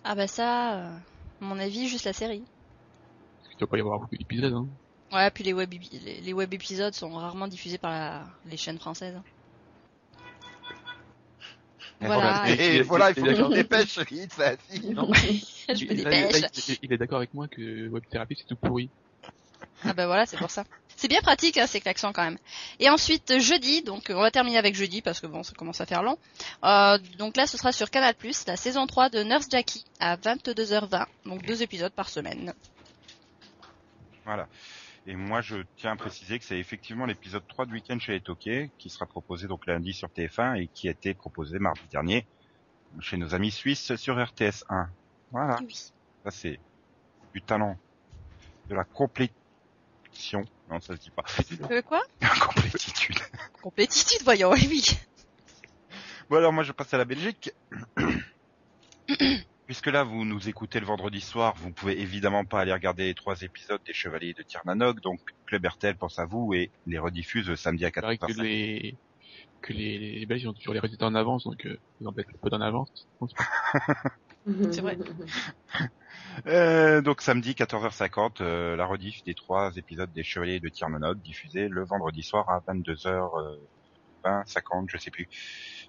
Ah bah ça, euh, à mon avis, juste la série. Parce qu'il doit pas y avoir beaucoup d'épisodes. Hein. Ouais, puis les web, les, les web épisodes sont rarement diffusés par la- les chaînes françaises. Voilà. Et, Et- voilà, il faut et- que tu te dépêches, vite, ça, si. Non. Je me Il- dépêche. est d'accord avec moi que web thérapie c'est tout pourri. Ah bah voilà, c'est pour ça. C'est bien pratique hein, ces klaxons quand même. Et ensuite jeudi, donc on va terminer avec jeudi parce que bon, ça commence à faire long. Euh, donc là, ce sera sur Canal+, la saison 3 de Nurse Jackie à 22h20, donc deux épisodes par semaine. Voilà. Et moi, je tiens à préciser que c'est effectivement l'épisode 3 de Week-end chez les qui sera proposé donc lundi sur TF1 et qui a été proposé mardi dernier chez nos amis suisses sur RTS 1. Voilà. Oui. Ça, c'est du talent. De la Non, ça se dit pas. Euh, quoi? Complétitude. Complétitude, voyons, oui. Bon alors moi je passe à la Belgique. Puisque là vous nous écoutez le vendredi soir, vous pouvez évidemment pas aller regarder les trois épisodes des Chevaliers de Tirnanog, donc Club RTL pense à vous et les rediffuse le samedi à C'est vrai que 4h05. les, que les, les Belges ont toujours les résultats en avance, donc euh, ils en mettent un peu en avance. Donc, C'est vrai. Euh, donc samedi 14h50, euh, la rediff des trois épisodes des Chevaliers de Tirnanog diffusés le vendredi soir à 22h. 20, 50, je sais plus.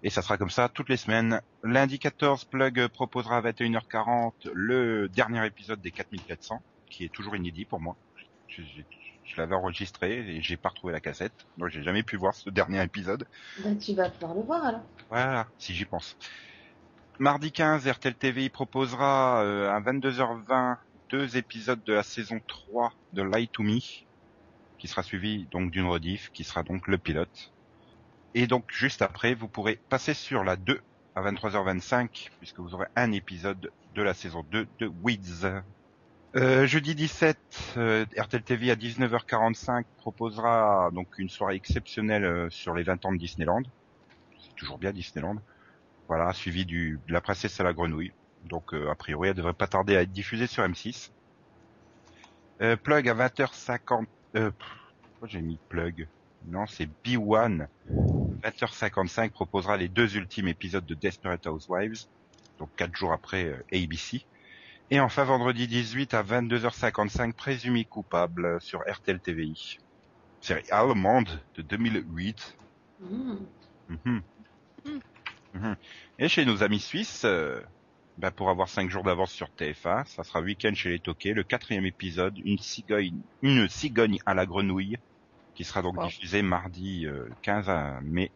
Et ça sera comme ça toutes les semaines. Lundi 14, Plug proposera à 21h40 le dernier épisode des 4400, qui est toujours inédit pour moi. Je, je- je l'avais enregistré et j'ai pas retrouvé la cassette, donc j'ai jamais pu voir ce dernier épisode. Bah, tu vas pouvoir le voir alors. Voilà, si j'y pense. Mardi 15, RTL TV proposera à 22h20 deux épisodes de la saison 3 de Lie to Me, qui sera suivi donc d'une rediff, qui sera donc le pilote. Et donc juste après, vous pourrez passer sur la 2 à 23h25, puisque vous aurez un épisode de la saison 2 de Weeds. Euh, jeudi 17, euh, RTL TV à 19h45 proposera donc une soirée exceptionnelle euh, sur les 20 ans de Disneyland. C'est toujours bien Disneyland. Voilà, suivi du, de la princesse à la grenouille. Donc euh, a priori, elle devrait pas tarder à être diffusée sur M6. Euh, plug à 20h50. Euh, pourquoi j'ai mis plug? Non, c'est B1. 20h55 proposera les deux ultimes épisodes de Desperate Housewives. Donc quatre jours après ABC. Et enfin vendredi 18 à 22h55, présumé coupable sur RTL TVI. Série allemande de 2008. Mmh. Mhm. Mhm. Et chez nos amis suisses, euh, bah, pour avoir cinq jours d'avance sur TF1, ça sera week-end chez les Toquets, le quatrième épisode, une cigogne, une cigogne à la grenouille, qui sera donc Wow. diffusé mardi euh, 15 mai.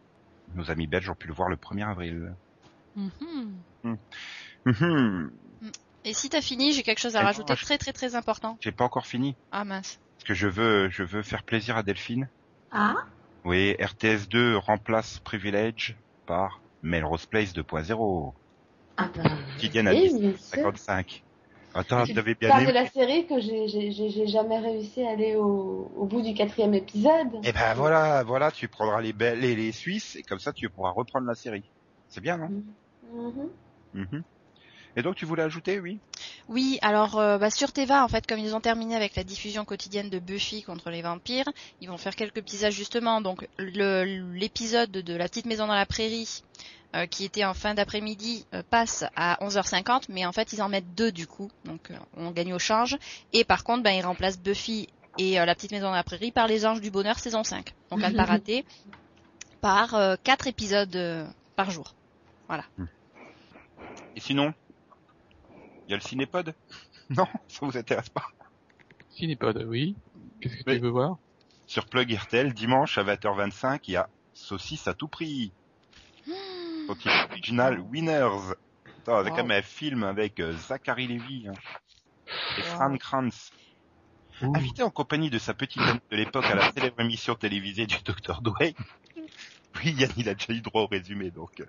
Nos amis belges ont pu le voir le 1er avril. Mhm. Mhm. Et si t'as fini, j'ai quelque chose à rajouter très très très important. J'ai pas encore fini, Ah mince. parce que je veux, je veux faire plaisir à Delphine. Ah, Oui, RTS2 remplace Privilege par Melrose Place 2.0, ah bah, oui, bien sûr. 10h55. Attends, t'avais bien parles de la série que j'ai- jamais réussi à aller au, au bout du quatrième épisode. Eh ben voilà, voilà, tu prendras les, les, les Suisses et comme ça tu pourras reprendre la série. C'est bien, non? Mhm. Mhm. Et donc tu voulais ajouter, oui? Oui, alors euh, bah, sur Teva, en fait, comme ils ont terminé avec la diffusion quotidienne de Buffy contre les vampires, ils vont faire quelques petits ajustements. Donc le- l'épisode de la petite maison dans la prairie, euh, qui était en fin d'après-midi, euh, passe à 11h50, mais en fait ils en mettent deux du coup, donc euh, on gagne au change. Et par contre, ben, ils remplacent Buffy et euh, la petite maison dans la prairie par les Anges du Bonheur saison 5. Donc à ne pas rater, par euh, quatre épisodes euh, par jour. Et sinon? Il y a le cinépod Non, ça vous intéresse pas Cinépod, oui. Qu'est-ce que Oui. tu veux voir Sur Plug RTL, dimanche à 20h25, il y a Saucisse à tout prix. Son titre original Winners. Attends, Wow. quand même un film avec euh, Zachary Levy hein. et Wow. Fran Kranz. Ouh. Invité en compagnie de sa petite amie de l'époque à la célèbre émission télévisée du Dr. Dwayne. Oui, Yann, il a déjà eu droit au résumé, donc.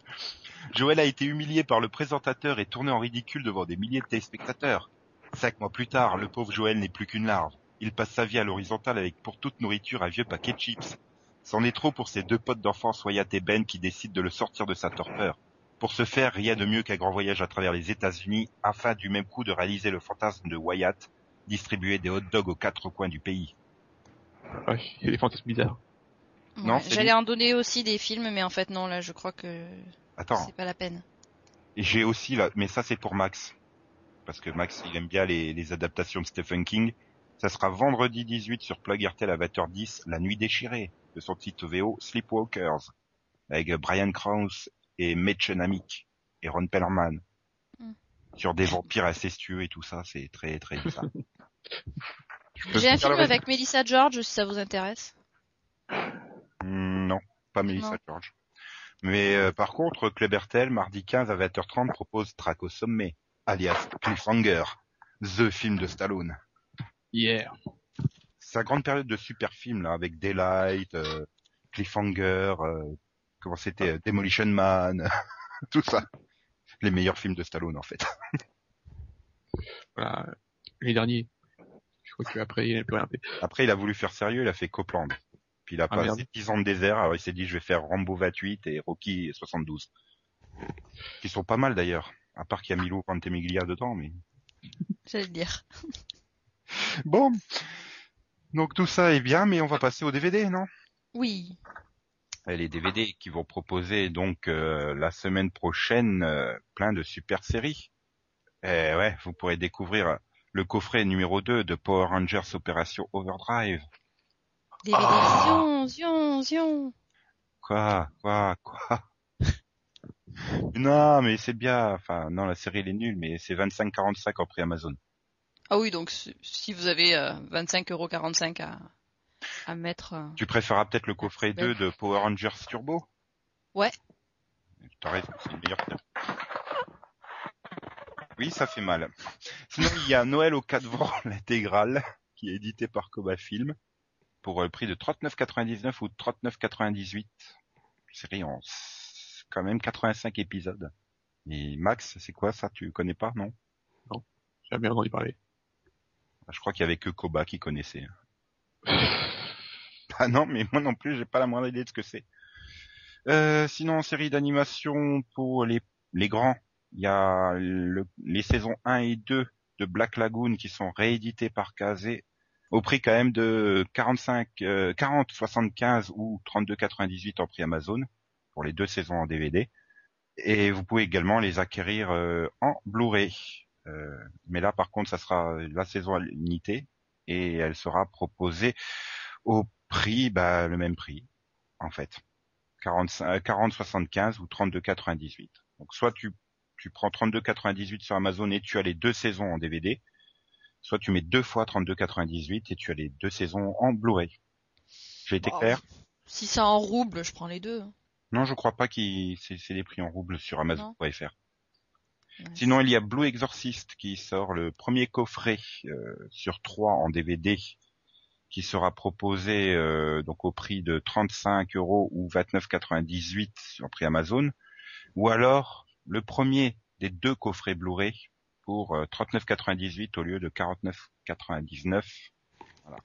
Joël a été humilié par le présentateur et tourné en ridicule devant des milliers de téléspectateurs. Cinq mois plus tard, le pauvre Joël n'est plus qu'une larve. Il passe sa vie à l'horizontale avec pour toute nourriture un vieux paquet de chips. C'en est trop pour ses deux potes d'enfance, Wyatt et Ben, qui décident de le sortir de sa torpeur. Pour ce faire, rien de mieux qu'un grand voyage à travers les États-Unis afin du même coup de réaliser le fantasme de Wyatt, distribuer des hot dogs aux quatre coins du pays. Ah, il y a des fantasmes bizarres. Non, Ouais, J'allais en donner aussi des films, mais en fait non, là je crois que Attends, c'est pas la peine. et j'ai aussi là, mais ça c'est pour Max. Parce que Max, il aime bien les, les adaptations de Stephen King. Ça sera vendredi 18 sur Plug RTL à 20h10, La Nuit Déchirée, de son titre VO Sleepwalkers, avec Brian Krause et Metchenamik et Ron Pellerman. Mm. Sur des vampires incestueux et tout ça, c'est très très bizarre. J'ai un film avec Melissa George, si ça vous intéresse. Hmm, Non, pas Melissa Non. George. Mais euh, par contre, Club RTL, mardi 15 à 20h30, propose Track au sommet, alias Cliffhanger, The film de Stallone. Hier. Sa grande période de super films, là, avec Daylight, euh, Cliffhanger, euh, comment c'était, euh, Demolition Man, tout ça. Les meilleurs films de Stallone, en fait. Voilà. Les derniers. Je crois qu'après, il n'a plus rien fait. Après, il a voulu faire sérieux, il a fait Copland. Puis il a Ah, merde. passé 10 ans de désert, alors il s'est dit, je vais faire Rambo 28 et Rocky 72. Qui sont pas mal d'ailleurs. À part qu'il y a Milo Pantemiglia dedans, mais. J'allais dire. Bon. Donc tout ça est bien, mais on va passer au DVD, non? Oui. Et les DVD qui vont proposer donc euh, la semaine prochaine euh, plein de super séries. Et ouais, vous pourrez découvrir le coffret numéro 2 de Power Rangers Opération Overdrive. DVD zion, zion, zion. Quoi Quoi Quoi? Non, mais c'est bien. Enfin, non, la série elle est nulle, mais c'est 25,45 en prix Amazon. Ah oui, donc si si vous avez euh, 25,45€ à, à mettre... euh, Tu préféreras peut-être le coffret 2 de Power Rangers Turbo? Ouais. T'as raison, c'est le meilleur. Oui, ça fait mal. Sinon, il y a Noël au cadran, l'intégrale, qui est édité par Koba Film, pour euh, le prix de 39,99 ou 39,98. Série en quand même 85 épisodes. Et Max, c'est quoi ça? Tu connais pas, non? J'ai bien entendu parler. Je crois qu'il y avait que Koba qui connaissait. Ah non, mais moi non plus, j'ai pas la moindre idée de ce que c'est. Euh, sinon, en série d'animation pour les, les grands, il y a le- les saisons 1 et 2 de Black Lagoon qui sont rééditées par Kazé au prix quand même de 45, euh, 40, 75 ou 32,98 en prix Amazon pour les deux saisons en DVD. Et vous pouvez également les acquérir euh, en Blu-ray. Euh, mais là, par contre, ça sera la saison limitée et elle sera proposée au prix, bah, le même prix, en fait. 45, euh, 40, 75 ou 32,98. Donc, soit tu, tu prends 32,98 sur Amazon et tu as les deux saisons en DVD, soit tu mets deux fois 32,98 et tu as les deux saisons en Blu-ray. J'ai été clair? Si c'est en rouble, je prends les deux. Non, je crois pas qu'il, c'est, des prix en roubles sur Amazon.fr. Sinon, il y a Blue Exorcist qui sort le premier coffret euh, sur trois en DVD qui sera proposé euh, donc au prix de 35 euros ou 29,98 sur prix Amazon, ou alors le premier des deux coffrets Blu-ray pour euh, 39,98 au lieu de 49,99. Voilà.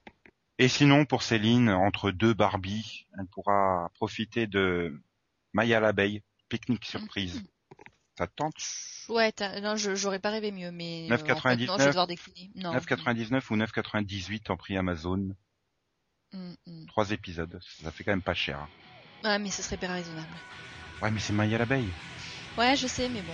Et sinon, pour Céline, entre deux Barbie, elle pourra profiter de Maya l'abeille, pique-nique surprise. Ça te tente? Ouais, non, j'aurais pas rêvé mieux, mais euh, en fait, 9,99. non, je vais devoir décliner. Non. 9,99 ou 9,98 en prix Amazon. Mm, mm. Trois épisodes, ça fait quand même pas cher. hein. Ouais, mais ce serait pas raisonnable. Ouais, mais c'est Maya l'abeille. Ouais, je sais, mais bon.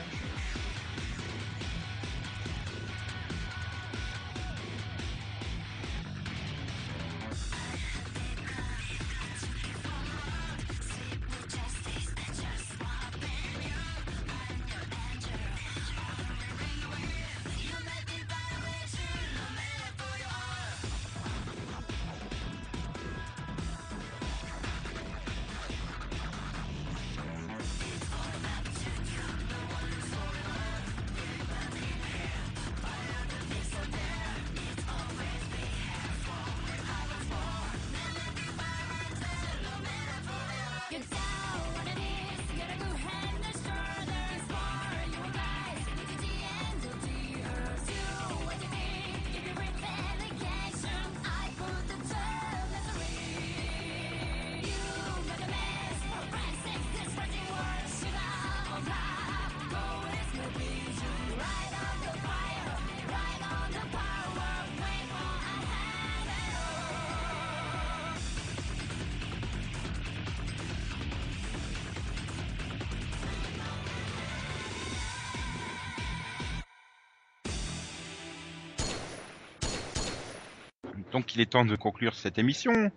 Donc il est temps de conclure cette émission.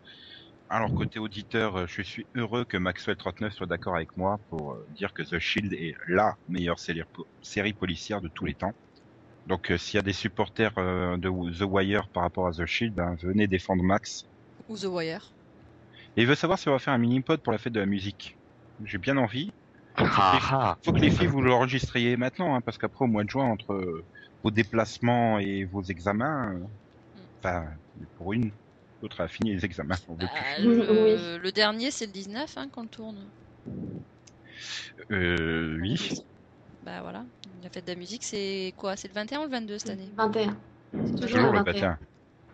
Alors côté auditeur, euh, je suis heureux que Maxwell39 soit d'accord avec moi pour euh, dire que The Shield est LA meilleure série, série policière de tous les temps. Donc euh, s'il y a des supporters euh, de The Wire par rapport à The Shield, ben, venez défendre Max. Ou The Wire. Et il veut savoir si on va faire un mini-pod pour la fête de la musique. J'ai bien envie. Ah, ah. Faut que les filles vous l'enregistriez maintenant, hein, parce qu'après au mois de juin, entre vos déplacements et vos examens, euh, pour une, l'autre a fini les examens. On veut Bah, plus. le, le dernier, c'est le 19 hein, qu'on tourne. Euh, oui. Bah voilà. La fête de la musique, c'est quoi? C'est le 21 ou le 22 cette année? 21. C'est toujours Toujours le le 21. matin.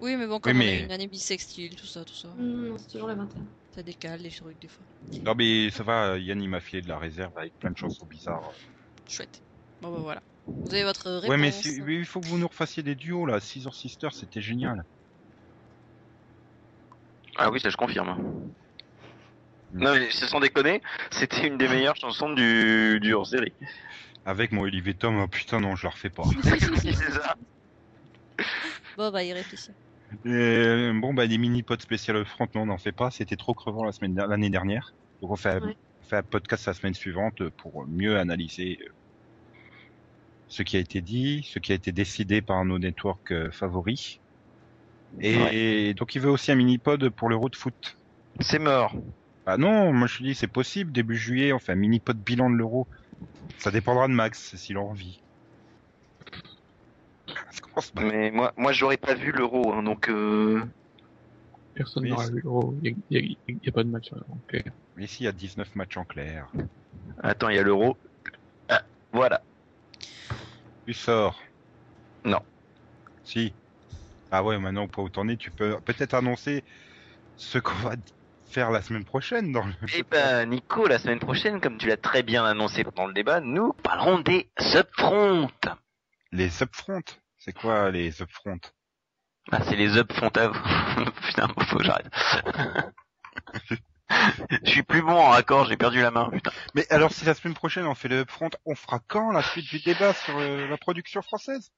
Oui, mais bon, comme Oui, on a une année bissextile, tout ça, tout ça. Non, non, c'est toujours le 21. Ça décale les trucs des fois. Non mais ça va, Yann il m'a filé de la réserve avec plein de chansons bizarres. Chouette. Bon bah voilà. Vous avez votre réponse. Ouais mais il faut que vous nous refassiez des duos là, Scissor Sister c'était génial. Ah oui, ça je confirme. Non mais ce sont déconner, c'était une des meilleures chansons du, du hors-série. Avec mon Olivier Tom, oh putain non je la refais pas. C'est ça. Bon bah y réfléchir. Et, bon bah des mini-pods spécial front, non on n'en fait pas, c'était trop crevant la semaine l'année dernière. Donc on fait, Ouais. on fait un podcast la semaine suivante pour mieux analyser euh, ce qui a été dit, ce qui a été décidé par nos networks euh, favoris. Et, donc il veut aussi un mini-pod pour l'Euro de foot. C'est mort. Ah non, moi je te dis c'est possible, début juillet, on fait un mini-pod bilan de l'Euro. Ça dépendra de Max, s'il a envie. Mais moi, moi j'aurais pas vu l'euro, hein, donc euh... Personne Oui, n'aura vu l'euro. Il y a, pas de match. euh, Mais ici il y a 19 matchs en clair. attends, il y a l'euro. Ah, voilà. Tu sors? Non. Si. Ah ouais, maintenant, pour es, tu peux peut-être annoncer ce qu'on va faire la semaine prochaine dans le... Eh ben, Nico, la semaine prochaine, comme tu l'as très bien annoncé pendant le débat, nous parlerons des upfronts. Les upfronts. C'est quoi les upfronts? Ah, c'est les upfronts à vous. putain, faut que j'arrête. Je suis plus bon en raccord, j'ai perdu la main, putain. Mais alors, si la semaine prochaine on fait le upfront, on fera quand la suite du débat sur euh, la production française?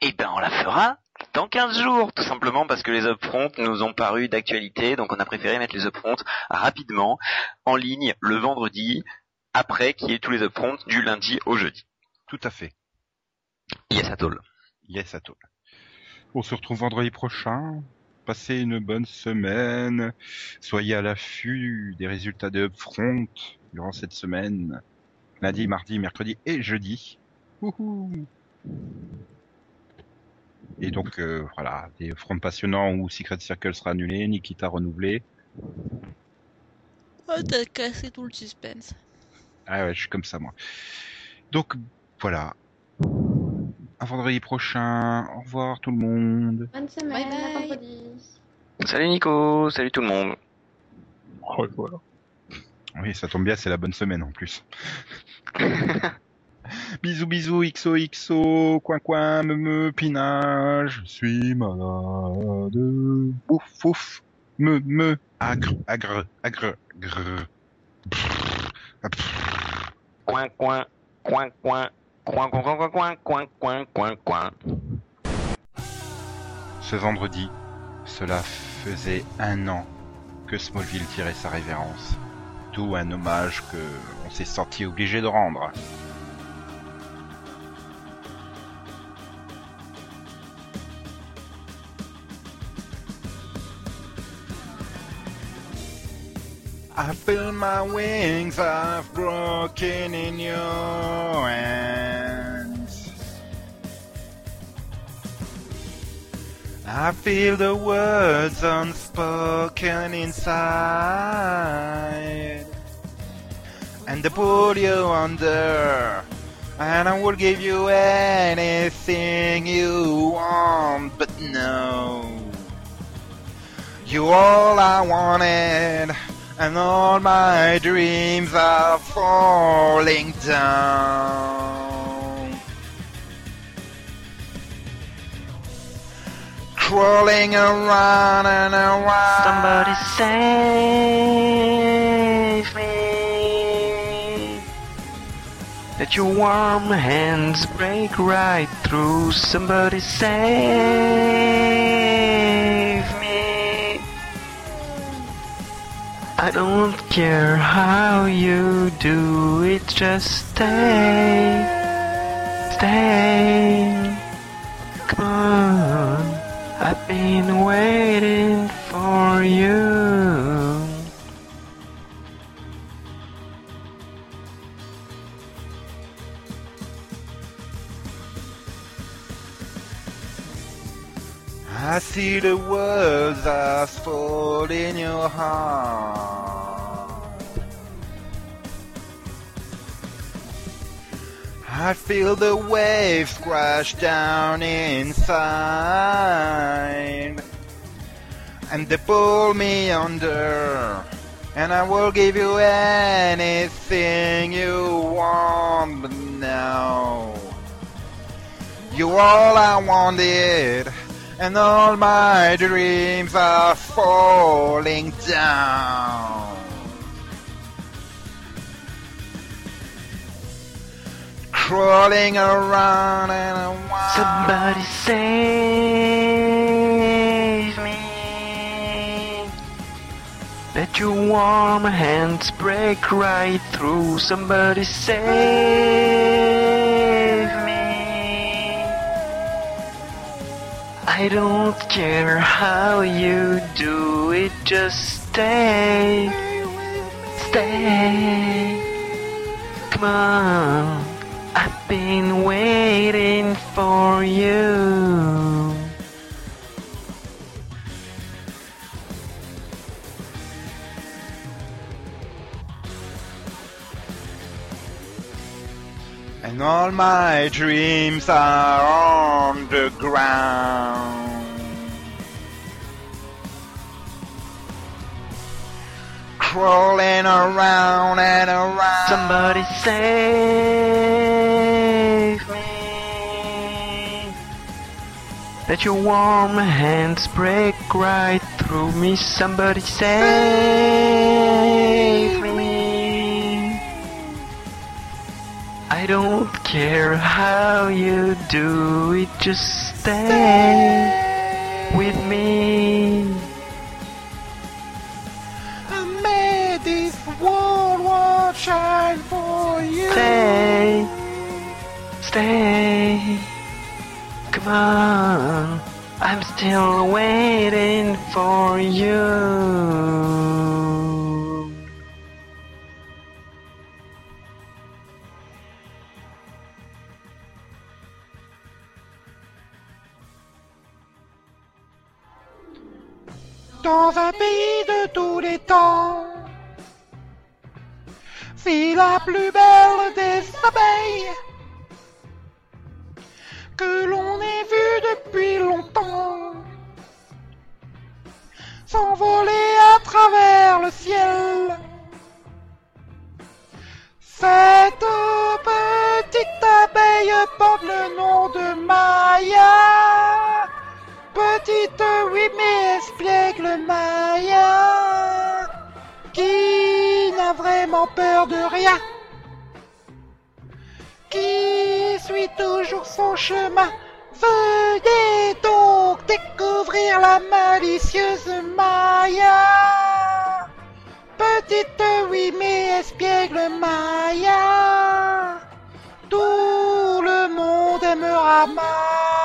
Eh ben, on la fera dans 15 jours, tout simplement parce que les upfronts nous ont paru d'actualité, donc on a préféré mettre les upfronts rapidement en ligne le vendredi, après qu'il y ait tous les upfronts du lundi au jeudi. Tout à fait. Yes, Atoll. Yes, à. On se retrouve vendredi prochain. Passez une bonne semaine. Soyez à l'affût des résultats de Upfront durant cette semaine. Lundi, mardi, mercredi et jeudi. Wouhou. Et donc, euh, voilà, des fronts passionnants où Secret Circle sera annulé, Nikita renouvelé. Oh t'as cassé tout le suspense. Ah ouais, je suis comme ça, moi. Donc, voilà. À vendredi prochain. Au revoir tout le monde. Bonne semaine, Bye à bye. vendredi. Salut Nico, salut tout le monde. oh, voilà. Oui, ça tombe bien, c'est la bonne semaine en plus. bisous, bisous, XOXO, coin, coin, me, me, pinage, je suis malade. Ouf, ouf, me, me, agre, agre, agre, grrr. Brrr, brrr. Coin, coin, coin, coin, coin, coin, coin, coin, coin, coin, coin, coin. Ce vendredi, cela faisait un an que Smallville tirait sa révérence. D'où un hommage que on s'est senti obligé de rendre. I feel my wings have broken in your hands. I feel the words unspoken inside. And they pull you under. And I will give you anything you want, but no. You all I wanted, and all my dreams are falling down. Crawling around and around. Somebody save me. Let your warm hands break right through. Somebody save I don't care how you do it, just stay. Stay. Come on. I've been waiting for you. I see the words that fall in your heart. I feel the waves crash down inside. And they pull me under. And I will give you anything you want, but now you're all I wanted, and all my dreams are falling down. Crawling around and around. Somebody save me. Let your warm hands break right through. Somebody save I don't care how you do it, just stay. Stay. Come on. I've been waiting for you. And all my dreams are on the ground. Crawling around and around. Somebody save me. Let your warm hands break right through me. Somebody save I don't care how you do it, just stay with me. I made this world will shine for you. Stay, stay. Come on, I'm still waiting for you. Dans un pays de tous les temps, c'est la plus belle des abeilles que l'on ait vue depuis longtemps s'envoler à travers le ciel. Cette petite abeille porte le nom de Maya. Petite, oui, mais espiègle Maya. Qui n'a vraiment peur de rien. Qui suit toujours son chemin. Veuillez donc découvrir la malicieuse Maya. Petite, oui, mais espiègle Maya. Tout le monde aimera Maya.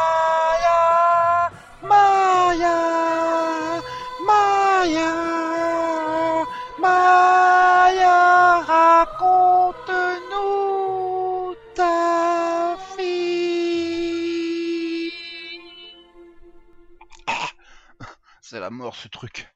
C'est la mort ce truc.